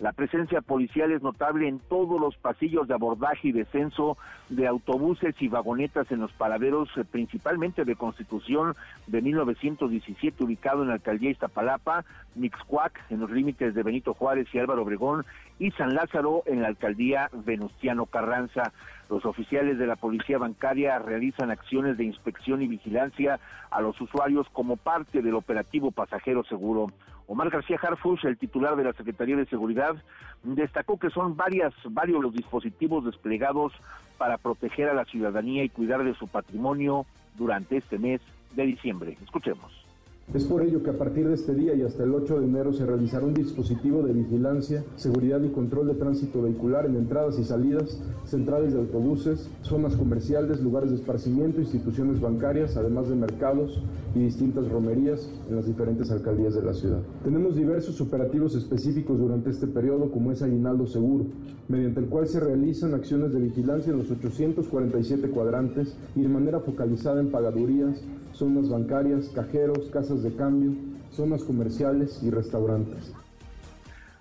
La presencia policial es notable en todos los pasillos de abordaje y descenso de autobuses y vagonetas en los paraderos, eh, principalmente de Constitución de 1917, ubicado en la alcaldía Iztapalapa, Mixcuac, en los límites de Benito Juárez y Álvaro Obregón, y San Lázaro, en la alcaldía Venustiano Carranza. Los oficiales de la Policía Bancaria realizan acciones de inspección y vigilancia a los usuarios como parte del operativo Pasajero Seguro. Omar García Harfush, el titular de la Secretaría de Seguridad, destacó que son varias, varios los dispositivos desplegados para proteger a la ciudadanía y cuidar de su patrimonio durante este mes de diciembre. Escuchemos. Es por ello que a partir de este día y hasta el 8 de enero se realizará un dispositivo de vigilancia, seguridad y control de tránsito vehicular en entradas y salidas, centrales de autobuses, zonas comerciales, lugares de esparcimiento, instituciones bancarias, además de mercados y distintas romerías en las diferentes alcaldías de la ciudad. Tenemos diversos operativos específicos durante este periodo, como es Aguinaldo Seguro, mediante el cual se realizan acciones de vigilancia en los 847 cuadrantes y de manera focalizada en pagadurías, zonas bancarias, cajeros, casas de cambio, zonas comerciales y restaurantes.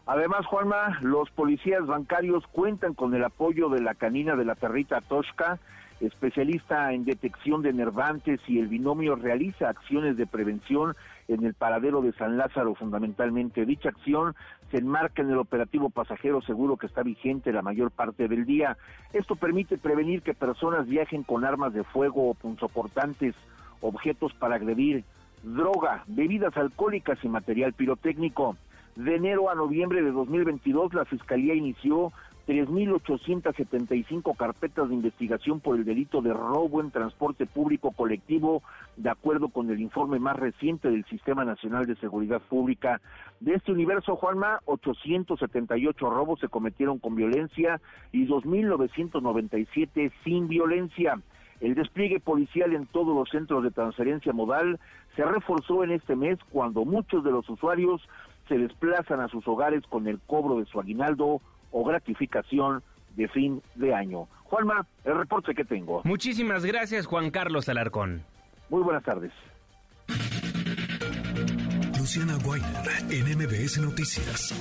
Además, Juanma, los policías bancarios cuentan con el apoyo de la canina de la perrita Tosca, especialista en detección de nervantes y el binomio realiza acciones de prevención en el paradero de San Lázaro fundamentalmente. Dicha acción se enmarca en el operativo pasajero seguro que está vigente la mayor parte del día. Esto permite prevenir que personas viajen con armas de fuego o punzocortantes, objetos para agredir, droga, bebidas alcohólicas y material pirotécnico. De enero a noviembre de 2022, la Fiscalía inició 3.875 carpetas de investigación por el delito de robo en transporte público colectivo, de acuerdo con el informe más reciente del Sistema Nacional de Seguridad Pública. De este universo, Juanma, 878 robos se cometieron con violencia y 2.997 sin violencia. El despliegue policial en todos los centros de transferencia modal se reforzó en este mes cuando muchos de los usuarios se desplazan a sus hogares con el cobro de su aguinaldo o gratificación de fin de año. Juanma, el reporte que tengo. Muchísimas gracias, Juan Carlos Alarcón. Muy buenas tardes. Luciana Weiner en MBS Noticias.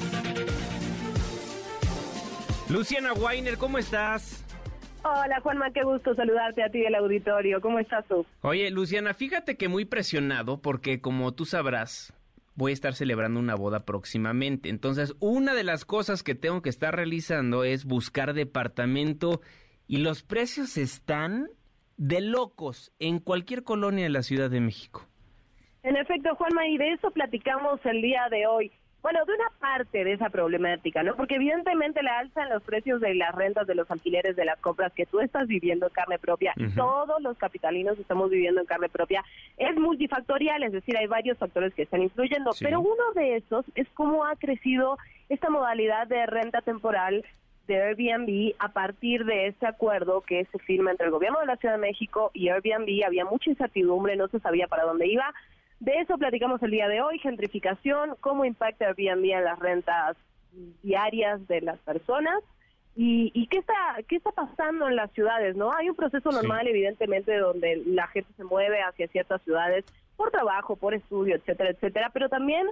Luciana Weiner, ¿cómo estás? Hola Juanma, qué gusto saludarte a ti del auditorio. ¿Cómo estás tú? Oye, Luciana, fíjate que muy presionado porque como tú sabrás, voy a estar celebrando una boda próximamente. Entonces, una de las cosas que tengo que estar realizando es buscar departamento y los precios están de locos en cualquier colonia de la Ciudad de México. En efecto, Juanma, y de eso platicamos el día de hoy. Bueno, de una parte de esa problemática, ¿no? Porque evidentemente la alza en los precios de las rentas de los alquileres de las compras que tú estás viviendo en carne propia, y todos los capitalinos estamos viviendo en carne propia, es multifactorial, es decir, hay varios factores que están influyendo, Sí. pero uno de esos es cómo ha crecido esta modalidad de renta temporal de Airbnb a partir de este acuerdo que se firma entre el gobierno de la Ciudad de México y Airbnb. Había mucha incertidumbre, no se sabía para dónde iba. De eso platicamos el día de hoy, gentrificación, cómo impacta Airbnb en las rentas diarias de las personas y, y qué está qué está pasando en las ciudades, ¿no? Hay un proceso Sí. normal, evidentemente, donde la gente se mueve hacia ciertas ciudades por trabajo, por estudio, etcétera, etcétera, pero también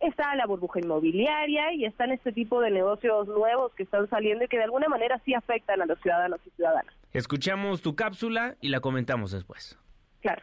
está la burbuja inmobiliaria y están este tipo de negocios nuevos que están saliendo y que de alguna manera sí afectan a los ciudadanos y ciudadanas. Escuchamos tu cápsula y la comentamos después. Claro.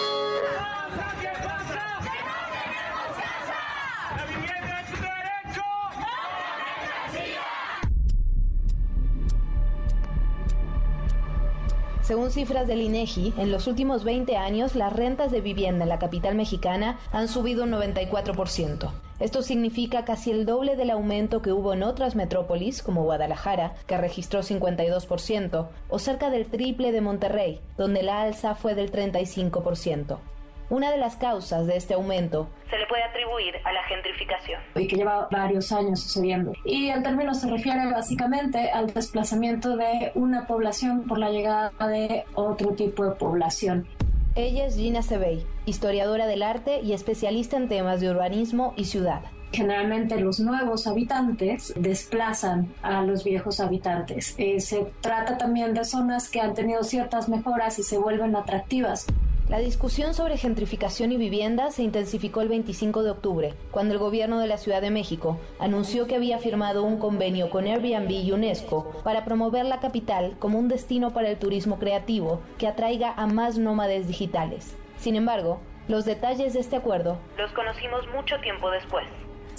Según cifras del INEGI, en los últimos 20 años las rentas de vivienda en la capital mexicana han subido un 94%. Esto significa casi el doble del aumento que hubo en otras metrópolis, como Guadalajara, que registró 52%, o cerca del triple de Monterrey, donde la alza fue del 35%. Una de las causas de este aumento se le puede atribuir a la gentrificación. y que lleva varios años sucediendo. Y el término se refiere básicamente al desplazamiento de una población por la llegada de otro tipo de población. Ella es Gina Sebey, historiadora del arte y especialista en temas de urbanismo y ciudad. Generalmente los nuevos habitantes desplazan a los viejos habitantes. Eh, se trata también de zonas que han tenido ciertas mejoras y se vuelven atractivas. La discusión sobre gentrificación y vivienda se intensificó el 25 de octubre, cuando el gobierno de la Ciudad de México anunció que había firmado un convenio con Airbnb y UNESCO para promover la capital como un destino para el turismo creativo que atraiga a más nómades digitales. Sin embargo, los detalles de este acuerdo los conocimos mucho tiempo después.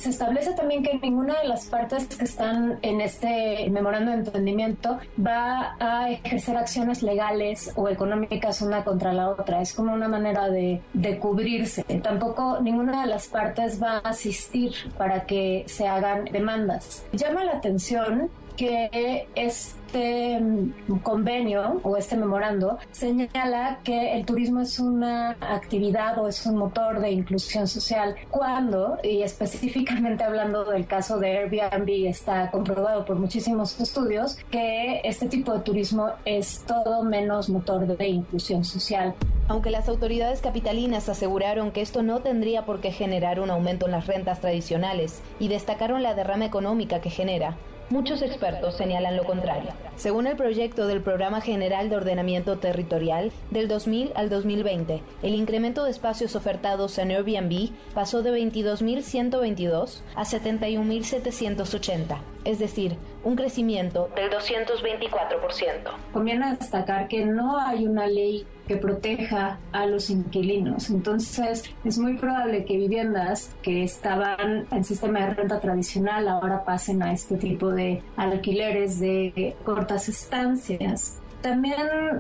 Se establece también que ninguna de las partes que están en este memorando de entendimiento va a ejercer acciones legales o económicas una contra la otra. Es como una manera de, de cubrirse. Tampoco ninguna de las partes va a asistir para que se hagan demandas. Llama la atención que este mm, convenio o este memorando señala que el turismo es una actividad o es un motor de inclusión social cuando, y específicamente hablando del caso de Airbnb, está comprobado por muchísimos estudios que este tipo de turismo es todo menos motor de inclusión social. Aunque las autoridades capitalinas aseguraron que esto no tendría por qué generar un aumento en las rentas tradicionales y destacaron la derrama económica que genera, Muchos expertos señalan lo contrario. Según el proyecto del Programa General de Ordenamiento Territorial, del 2000 al 2020, el incremento de espacios ofertados en Airbnb pasó de 22.122 a 71.780, es decir, un crecimiento del 224%. Conviene destacar que no hay una ley que proteja a los inquilinos. Entonces, es muy probable que viviendas que estaban en sistema de renta tradicional ahora pasen a este tipo de alquileres de cortas estancias. También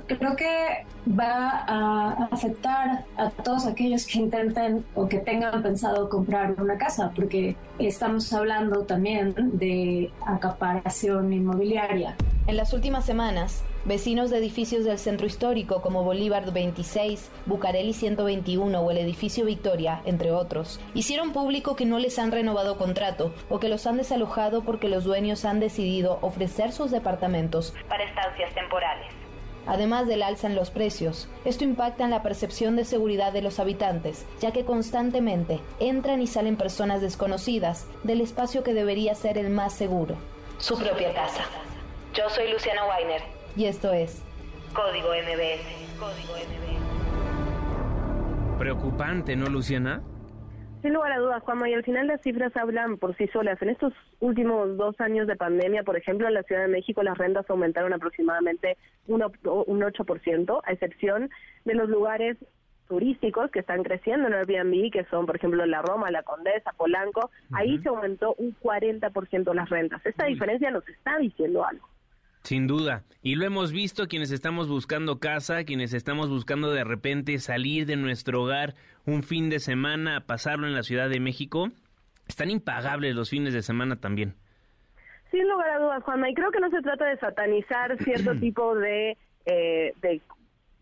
creo que va a afectar a todos aquellos que intenten o que tengan pensado comprar una casa, porque estamos hablando también de acaparación inmobiliaria. En las últimas semanas, vecinos de edificios del centro histórico como Bolívar 26, Bucareli 121 o el edificio Victoria, entre otros, hicieron público que no les han renovado contrato o que los han desalojado porque los dueños han decidido ofrecer sus departamentos para estancias temporales. Además del alza en los precios, esto impacta en la percepción de seguridad de los habitantes, ya que constantemente entran y salen personas desconocidas del espacio que debería ser el más seguro, su propia casa. Yo soy Luciana Weiner y esto es Código MBS. Código Preocupante, ¿no, Luciana? Sin lugar a dudas, Juanma, y al final las cifras hablan por sí solas. En estos últimos dos años de pandemia, por ejemplo, en la Ciudad de México las rentas aumentaron aproximadamente un, un 8%, a excepción de los lugares turísticos que están creciendo en Airbnb, que son, por ejemplo, la Roma, la Condesa, Polanco, ahí se aumentó un 40% las rentas. Esta diferencia nos está diciendo algo. Sin duda. Y lo hemos visto quienes estamos buscando casa, quienes estamos buscando de repente salir de nuestro hogar un fin de semana, pasarlo en la Ciudad de México. Están impagables los fines de semana también. Sin lugar a dudas, Juanma, y creo que no se trata de satanizar (clears throat) cierto tipo de, eh, de,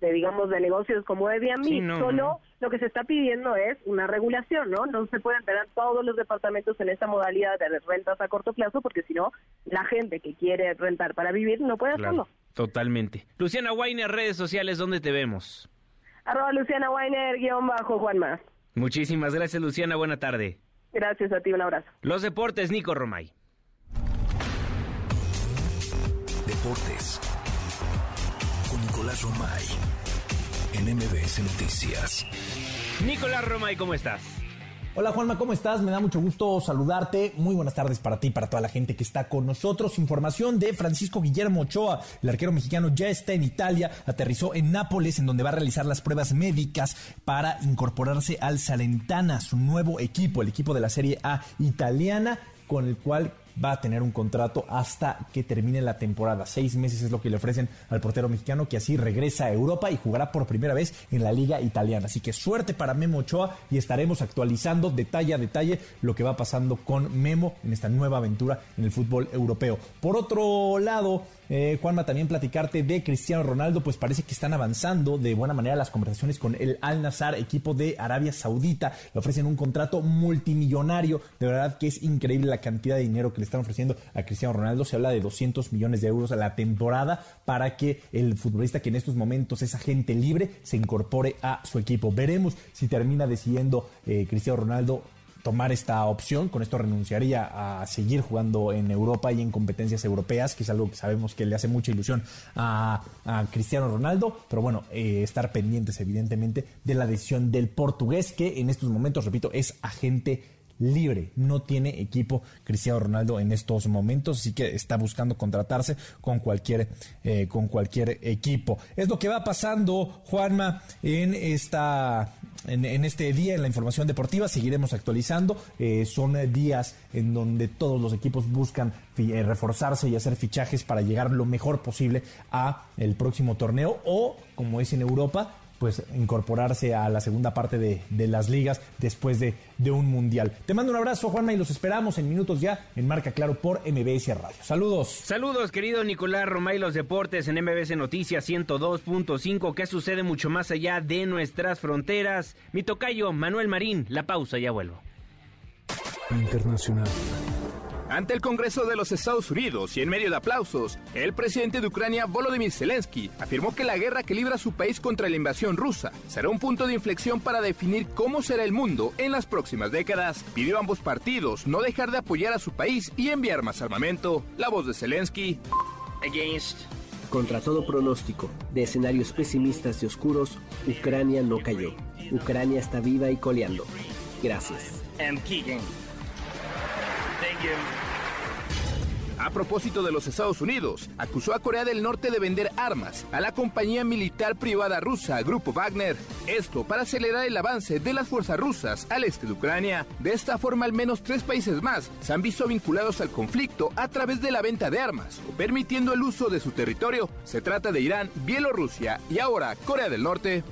de, digamos, de negocios como Airbnb, Sí, no, solo no. Lo que se está pidiendo es una regulación, ¿no? No se pueden tener todos los departamentos en esta modalidad de rentas a corto plazo, porque si no, la gente que quiere rentar para vivir no puede hacerlo. totalmente. Luciana Weiner, redes sociales, ¿dónde te vemos? Arroba Luciana Weiner, guion bajo Juanma. Muchísimas gracias, Luciana. Buena tarde. Gracias a ti, un abrazo. Los deportes, Nico Romay. Deportes. Con Nicolás Romay. En MBS Noticias. Nicolás Romay, ¿cómo estás? Hola Juanma, ¿cómo estás? Me da mucho gusto saludarte. Muy buenas tardes para ti y para toda la gente que está con nosotros. Información de Francisco Guillermo Ochoa, el arquero mexicano ya está en Italia, aterrizó en Nápoles en donde va a realizar las pruebas médicas para incorporarse al Salentana, su nuevo equipo, el equipo de la Serie A italiana, con el cual va a tener un contrato hasta que termine la temporada. Seis meses es lo que le ofrecen al portero mexicano, que así regresa a Europa y jugará por primera vez en la liga italiana. Así que suerte para Memo Ochoa y estaremos actualizando detalle a detalle lo que va pasando con Memo en esta nueva aventura en el fútbol europeo. Por otro lado, eh, Juanma, también platicarte de Cristiano Ronaldo, pues parece que están avanzando de buena manera las conversaciones con el Al Nazar, equipo de Arabia Saudita. Le ofrecen un contrato multimillonario. De verdad que es increíble la cantidad de dinero que le están ofreciendo a Cristiano Ronaldo. Se habla de 200 millones de euros a la temporada para que el futbolista que en estos momentos es agente libre se incorpore a su equipo. Veremos si termina decidiendo eh, Cristiano Ronaldo tomar esta opción. Con esto renunciaría a seguir jugando en Europa y en competencias europeas, que es algo que sabemos que le hace mucha ilusión a, Cristiano Ronaldo. Pero bueno, eh, estar pendientes evidentemente de la decisión del portugués, que en estos momentos, repito, es agente libre, no tiene equipo Cristiano Ronaldo en estos momentos, así que está buscando contratarse con cualquier, eh, con cualquier equipo. Es lo que va pasando, Juanma, en esta en, este día en la información deportiva. Seguiremos actualizando. Eh, son días en donde todos los equipos buscan eh, reforzarse y hacer fichajes para llegar lo mejor posible a el próximo torneo o, como es en Europa, pues incorporarse a la segunda parte de, de las ligas después de, de un mundial. Te mando un abrazo, Juanma, y los esperamos en minutos ya en Marca Claro por MBS Radio. Saludos. Saludos, querido Nicolás Romay, los deportes en MBC Noticias 102.5. ¿Qué sucede mucho más allá de nuestras fronteras? Mi tocayo, Manuel Marín, la pausa, ya vuelvo. Internacional. Ante el Congreso de los Estados Unidos y en medio de aplausos, el presidente de Ucrania, Volodymyr Zelensky, afirmó que la guerra que libra su país contra la invasión rusa será un punto de inflexión para definir cómo será el mundo en las próximas décadas. Pidió a ambos partidos no dejar de apoyar a su país y enviar más armamento. La voz de Zelensky. Contra todo pronóstico de escenarios pesimistas y oscuros, Ucrania no cayó. Ucrania está viva y coleando. Gracias. A propósito de los Estados Unidos, acusó a Corea del Norte de vender armas a la compañía militar privada rusa Grupo Wagner. Esto para acelerar el avance de las fuerzas rusas al este de Ucrania. De esta forma, al menos tres países más se han visto vinculados al conflicto a través de la venta de armas permitiendo el uso de su territorio. Se trata de Irán, Bielorrusia y ahora Corea del Norte.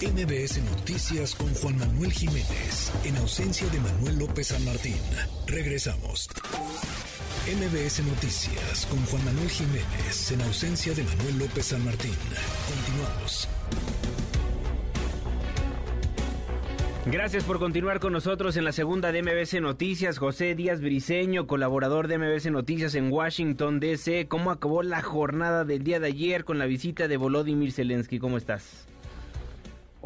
MBS Noticias con Juan Manuel Jiménez. En ausencia de Manuel López San Martín. Regresamos. MBS Noticias con Juan Manuel Jiménez. En ausencia de Manuel López San Martín. Continuamos. Gracias por continuar con nosotros en la segunda de MBC Noticias. José Díaz Briseño, colaborador de MBC Noticias en Washington, D.C. ¿Cómo acabó la jornada del día de ayer con la visita de Volodymyr Zelensky? ¿Cómo estás?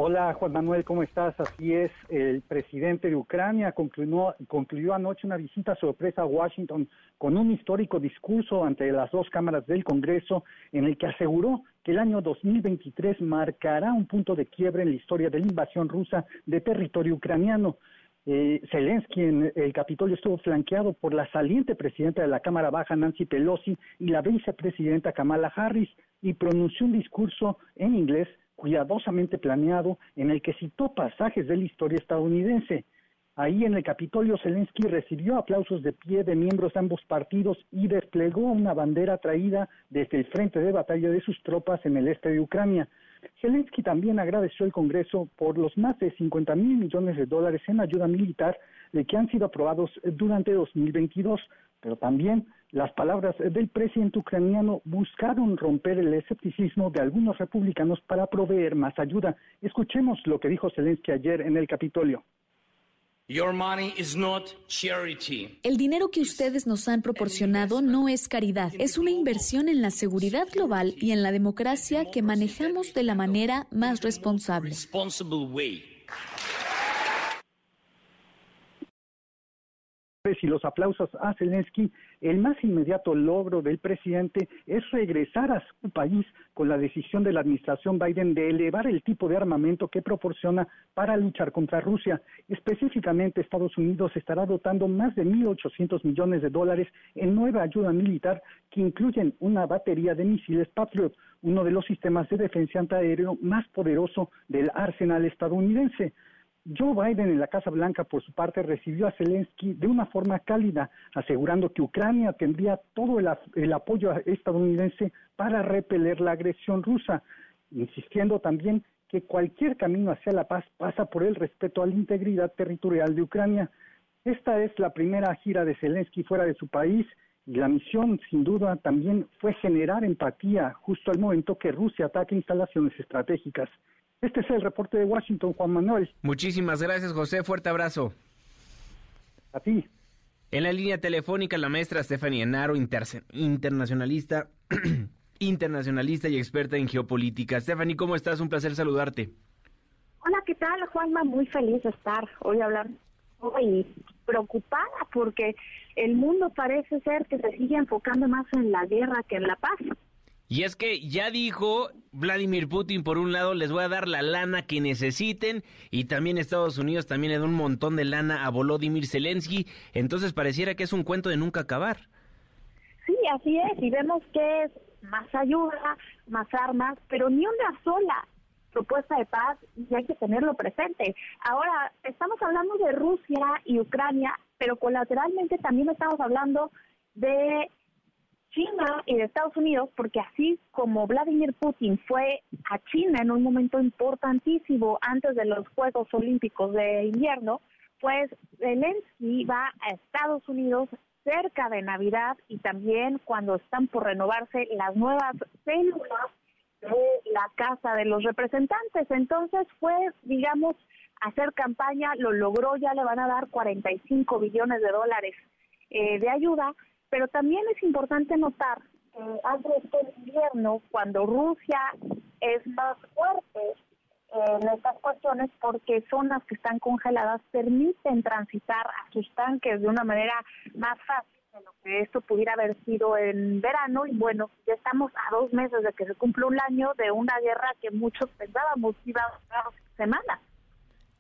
Hola Juan Manuel, ¿cómo estás? Así es, el presidente de Ucrania concluyó, concluyó anoche una visita sorpresa a Washington con un histórico discurso ante las dos cámaras del Congreso en el que aseguró que el año 2023 marcará un punto de quiebre en la historia de la invasión rusa de territorio ucraniano. Eh, Zelensky en el Capitolio estuvo flanqueado por la saliente presidenta de la Cámara Baja, Nancy Pelosi, y la vicepresidenta Kamala Harris. y pronunció un discurso en inglés cuidadosamente planeado en el que citó pasajes de la historia estadounidense. Ahí en el Capitolio Zelensky recibió aplausos de pie de miembros de ambos partidos y desplegó una bandera traída desde el frente de batalla de sus tropas en el este de Ucrania. Zelensky también agradeció al Congreso por los más de 50 mil millones de dólares en ayuda militar que han sido aprobados durante 2022, pero también las palabras del presidente ucraniano buscaron romper el escepticismo de algunos republicanos para proveer más ayuda. Escuchemos lo que dijo Zelensky ayer en el Capitolio. El dinero que ustedes nos han proporcionado no es caridad, es una inversión en la seguridad global y en la democracia que manejamos de la manera más responsable. Y los aplausos a Zelensky, el más inmediato logro del presidente es regresar a su país con la decisión de la administración Biden de elevar el tipo de armamento que proporciona para luchar contra Rusia. Específicamente, Estados Unidos estará dotando más de 1.800 millones de dólares en nueva ayuda militar que incluyen una batería de misiles Patriot, uno de los sistemas de defensa antiaéreo más poderoso del arsenal estadounidense. Joe Biden en la Casa Blanca, por su parte, recibió a Zelensky de una forma cálida, asegurando que Ucrania tendría todo el, apoyo estadounidense para repeler la agresión rusa, insistiendo también que cualquier camino hacia la paz pasa por el respeto a la integridad territorial de Ucrania. Esta es la primera gira de Zelensky fuera de su país y la misión, sin duda, también fue generar empatía justo al momento que Rusia ataca instalaciones estratégicas. Este es el reporte de Washington, Juan Manuel. Muchísimas gracias, José. Fuerte abrazo. A ti. En la línea telefónica, la maestra Stephanie Enaro, internacionalista, (clears throat) internacionalista y experta en geopolítica. Stephanie, ¿cómo estás? Un placer saludarte. Hola, ¿qué tal, Juanma? Muy feliz de estar hoy a hablar hoy preocupada porque el mundo parece ser que se sigue enfocando más en la guerra que en la paz. Y es que ya dijo Vladimir Putin, por un lado, les voy a dar la lana que necesiten y también Estados Unidos también le da un montón de lana a Volodymyr Zelensky, entonces pareciera que es un cuento de nunca acabar. Sí, así es, y vemos que es más ayuda, más armas, pero ni una sola propuesta de paz y hay que tenerlo presente. Ahora, estamos hablando de Rusia y Ucrania, pero colateralmente también estamos hablando de China y de Estados Unidos, porque así como Vladimir Putin fue a China en un momento importantísimo antes de los Juegos Olímpicos de invierno, pues Zelensky va a Estados Unidos cerca de Navidad y también cuando están por renovarse las nuevas células de la Casa de los Representantes. Entonces fue, digamos, hacer campaña, lo logró, ya le van a dar 45 billones de dólares eh, de ayuda pero también es importante notar que antes de este invierno, cuando Rusia es más fuerte en estas cuestiones, porque zonas que están congeladas permiten transitar a sus tanques de una manera más fácil de lo que esto pudiera haber sido en verano. Y bueno, ya estamos a dos meses de que se cumple un año de una guerra que muchos pensábamos iba a durar semanas.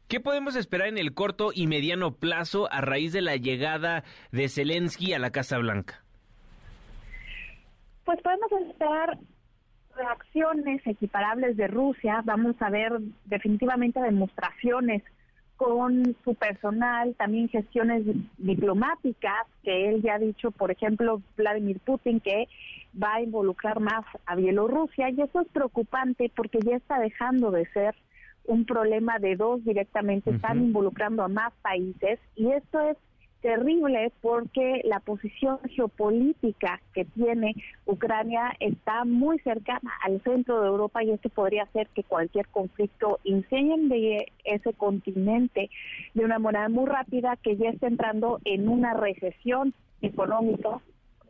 ¿Qué podemos esperar en el corto y mediano plazo a raíz de la llegada de Zelensky a la Casa Blanca? Pues podemos esperar reacciones equiparables de Rusia. Vamos a ver definitivamente demostraciones con su personal, también gestiones diplomáticas, que él ya ha dicho, por ejemplo, Vladimir Putin, que va a involucrar más a Bielorrusia, y eso es preocupante porque ya está dejando de ser un problema de dos directamente, están involucrando a más países y esto es terrible porque la posición geopolítica que tiene Ucrania está muy cercana al centro de Europa y esto podría hacer que cualquier conflicto de ese continente de una manera muy rápida que ya está entrando en una recesión económica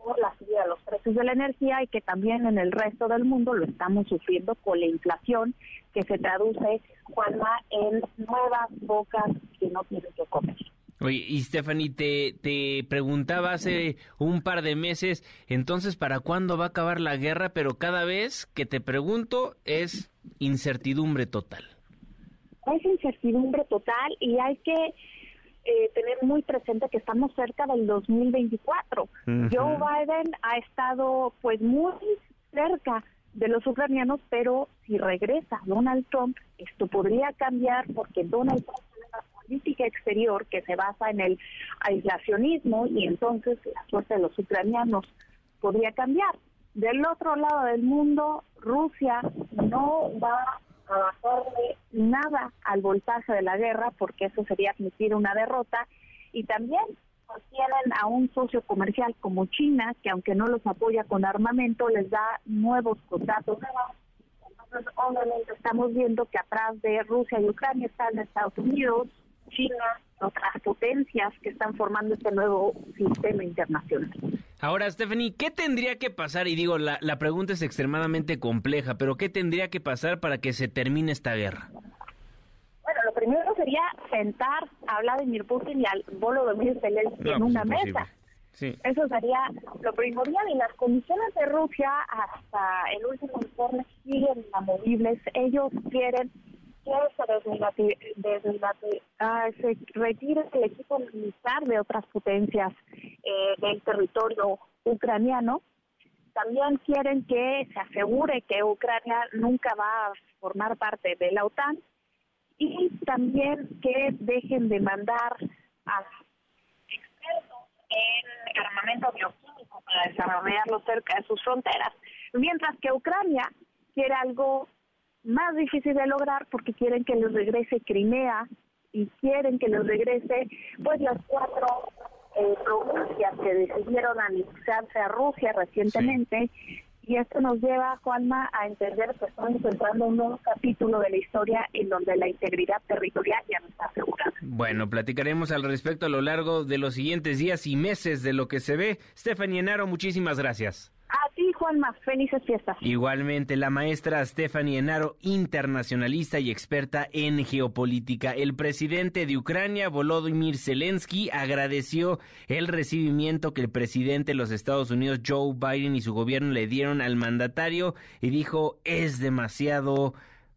por la subida de los precios de la energía y que también en el resto del mundo lo estamos sufriendo con la inflación que se traduce, Juanma, en nuevas bocas que no tienen que comer. Oye, y Stephanie, te, te preguntaba hace un par de meses, entonces, ¿para cuándo va a acabar la guerra? Pero cada vez que te pregunto es incertidumbre total. Es incertidumbre total y hay que eh, tener muy presente que estamos cerca del 2024. Joe Biden ha estado pues muy cerca de los ucranianos, pero si regresa Donald Trump, esto podría cambiar porque Donald Trump tiene una política exterior que se basa en el aislacionismo y entonces la suerte de los ucranianos podría cambiar. Del otro lado del mundo, Rusia no va a bajarle nada al voltaje de la guerra porque eso sería admitir una derrota y también tienen a un socio comercial como China, que aunque no los apoya con armamento, les da nuevos contratos. Obviamente estamos viendo que atrás de Rusia y Ucrania están Estados Unidos, China, otras potencias que están formando este nuevo sistema internacional. Ahora, Stephanie, ¿qué tendría que pasar? Y digo, la, la pregunta es extremadamente compleja, pero ¿qué tendría que pasar para que se termine esta guerra? Sentar a Vladimir Putin y al Volodymyr Zelensky en una mesa. Eso sería lo primordial y las condiciones de Rusia hasta el último informe siguen inamovibles. Ellos quieren que se, ah, se retire el equipo militar de otras potencias eh, del territorio ucraniano. También quieren que se asegure que Ucrania nunca va a formar parte de la OTAN y también que dejen de mandar a expertos en armamento bioquímico para desarrollarlo cerca de sus fronteras, mientras que Ucrania quiere algo más difícil de lograr porque quieren que les regrese Crimea y quieren que les regrese pues las cuatro eh, provincias que decidieron anexarse a Rusia recientemente y esto nos lleva, Juanma, a entender que estamos encontrando un nuevo capítulo de la historia en donde la integridad territorial ya no está asegurada. Bueno, platicaremos al respecto a lo largo de los siguientes días y meses de lo que se ve. Stephanie Enaro, muchísimas gracias. Igualmente, la maestra Stephanie Enaro, internacionalista y experta en geopolítica. El presidente de Ucrania, Volodymyr Zelensky, agradeció el recibimiento que el presidente de los Estados Unidos, Joe Biden, y su gobierno le dieron al mandatario y dijo, es demasiado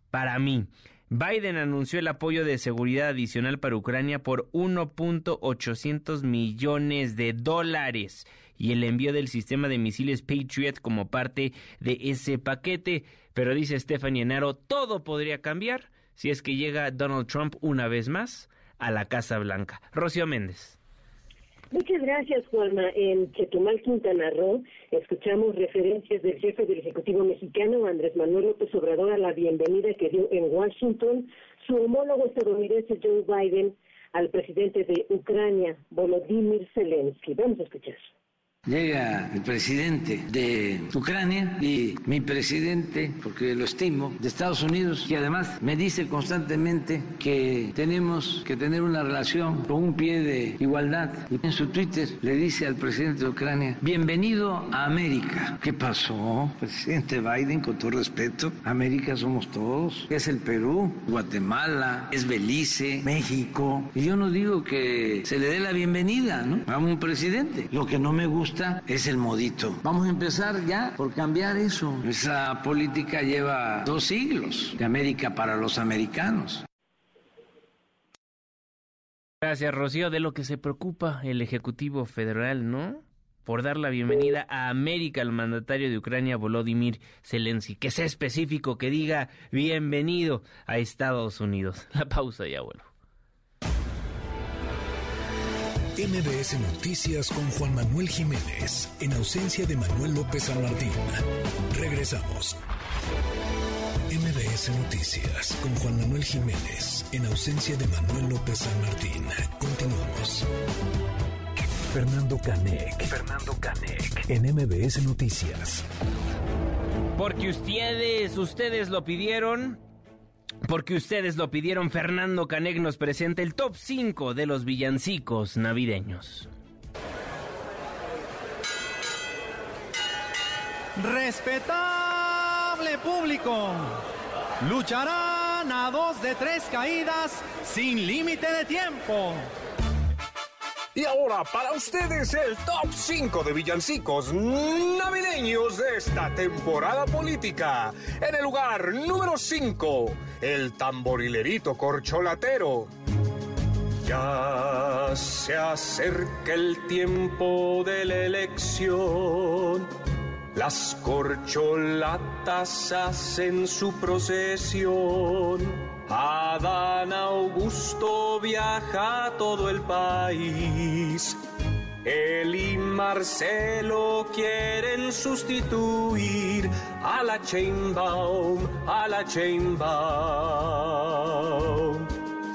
para mí. Biden anunció el apoyo de seguridad adicional para Ucrania por 1.800 millones de dólares y el envío del sistema de misiles Patriot como parte de ese paquete. Pero dice Stephanie Enaro, todo podría cambiar si es que llega Donald Trump una vez más a la Casa Blanca. Rocío Méndez. Muchas gracias, Juanma. En Chetumal, Quintana Roo, escuchamos referencias del jefe del Ejecutivo mexicano, Andrés Manuel López Obrador, a la bienvenida que dio en Washington su homólogo estadounidense Joe Biden al presidente de Ucrania, Volodymyr Zelensky. Vamos a escuchar. Llega el presidente de Ucrania y mi presidente, porque lo estimo, de Estados Unidos, y además me dice constantemente que tenemos que tener una relación con un pie de igualdad. Y en su Twitter le dice al presidente de Ucrania, bienvenido a América. ¿Qué pasó, presidente Biden, con todo respeto? América somos todos. Es el Perú, Guatemala, es Belice, México. Y yo no digo que se le dé la bienvenida ¿no? a un presidente. Lo que no me gusta es el modito. Vamos a empezar ya por cambiar eso. Esa política lleva dos siglos de América para los americanos. Gracias, Rocío. De lo que se preocupa el Ejecutivo Federal, ¿no? Por dar la bienvenida a América al mandatario de Ucrania, Volodymyr Zelensky. Que sea específico, que diga bienvenido a Estados Unidos. (laughs) La pausa ya vuelvo. MBS Noticias con Juan Manuel Jiménez, en ausencia de Manuel López San Martín. Regresamos. MBS Noticias con Juan Manuel Jiménez, en ausencia de Manuel López San Martín. Continuamos. Fernando Canec. Fernando Canec. En MBS Noticias. Porque ustedes, ustedes lo pidieron. Porque ustedes lo pidieron, Fernando Caneg nos presenta el top 5 de los villancicos navideños. Respetable público, lucharán a dos de tres caídas sin límite de tiempo. Y ahora para ustedes el top 5 de villancicos navideños de esta temporada política. En el lugar número 5, el tamborilerito corcholatero. Ya se acerca el tiempo de la elección Las corcholatas hacen su procesión. Adán Augusto viaja todo el país. Él y Marcelo quieren sustituir a la Chainbaum, a la Chainbaum.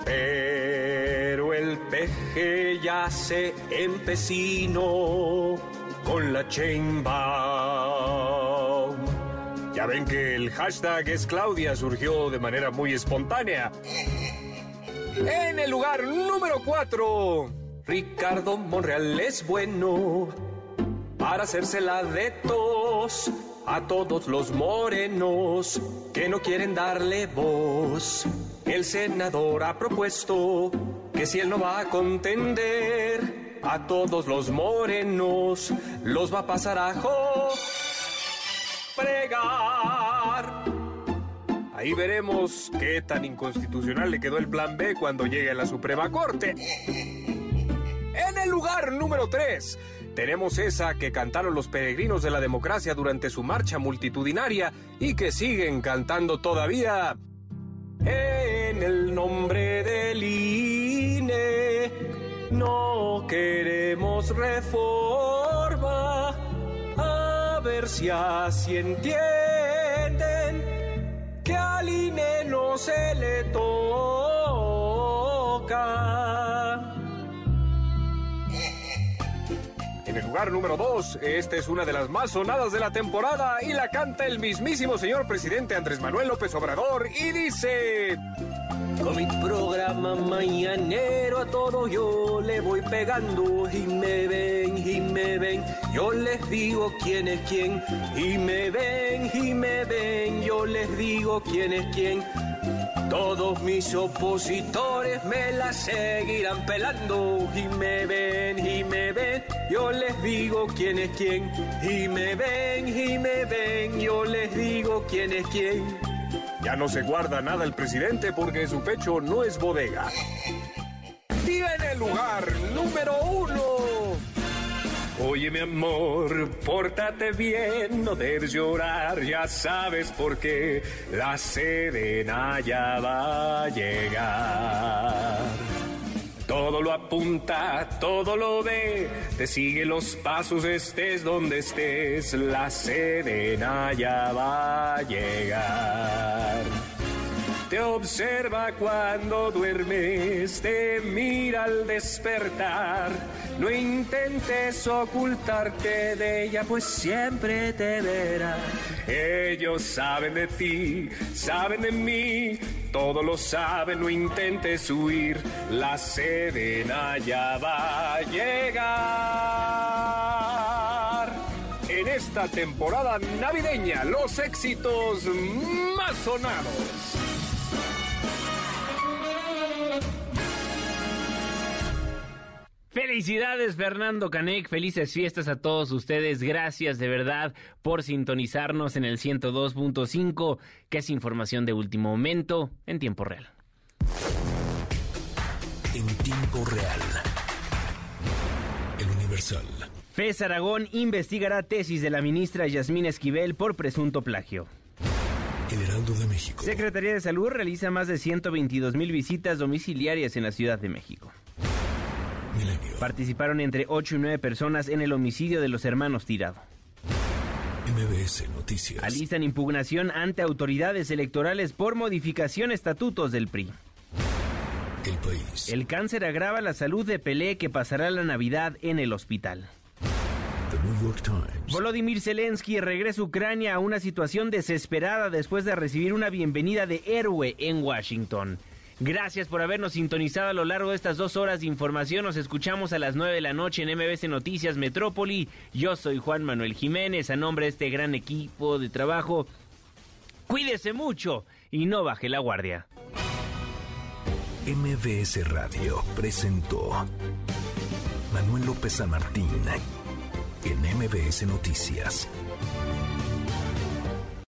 Pero el peje ya se empecinó con la Chainbaum. Ya ven que el hashtag es Claudia surgió de manera muy espontánea. En el lugar número 4 Ricardo Monreal es bueno para hacérsela de tos a todos los morenos que no quieren darle voz. El senador ha propuesto que si él no va a contender a todos los morenos, los va a pasar a Ahí veremos qué tan inconstitucional le quedó el plan B cuando llegue a la Suprema Corte. En el lugar número 3 tenemos esa que cantaron los peregrinos de la democracia durante su marcha multitudinaria y que siguen cantando todavía. En el nombre del INE no queremos reforma. Ver si así entienden que al INE no se le toca. En el lugar número 2, esta es una de las más sonadas de la temporada y la canta el mismísimo señor presidente Andrés Manuel López Obrador y dice... Con mi programa mañanero a todo yo le voy pegando. Y me ven y me ven, yo les digo quién es quién. Y me ven y me ven, yo les digo quién es quién. Todos mis opositores me la seguirán pelando y me ven y me ven, yo les digo quién es quién y me ven y me ven, yo les digo quién es quién. Ya no se guarda nada el presidente porque su pecho no es bodega. Tiene lugar número uno. Oye mi amor, pórtate bien, no debes llorar, ya sabes por qué la serena ya va a llegar. Todo lo apunta, todo lo ve, te sigue los pasos, estés donde estés, la serena ya va a llegar. Te observa cuando duermes, te mira al despertar. No intentes ocultarte de ella, pues siempre te verá. Ellos saben de ti, saben de mí, todo lo saben, no intentes huir. La serena ya va a llegar. En esta temporada navideña, los éxitos más sonados. Felicidades Fernando Canek, felices fiestas a todos ustedes, gracias de verdad por sintonizarnos en el 102.5, que es información de último momento en tiempo real. En tiempo real. El Universal. FES Aragón investigará tesis de la ministra Yasmín Esquivel por presunto plagio. El Heraldo de México. Secretaría de Salud realiza más de 122 mil visitas domiciliarias en la Ciudad de México. Participaron entre 8 y 9 personas en el homicidio de los hermanos Tirado. MBS Noticias. Alistan impugnación ante autoridades electorales por modificación estatutos del PRI. El país. El cáncer agrava la salud de Pelé que pasará la Navidad en el hospital. The New York Times. Volodymyr Zelensky regresa a Ucrania a una situación desesperada después de recibir una bienvenida de héroe en Washington. Gracias por habernos sintonizado a lo largo de estas dos horas de información. Nos escuchamos a las 9 de la noche en MBC Noticias Metrópoli. Yo soy Juan Manuel Jiménez, a nombre de este gran equipo de trabajo. Cuídese mucho y no baje la guardia. MBS Radio presentó Manuel López San Martín en MBS Noticias.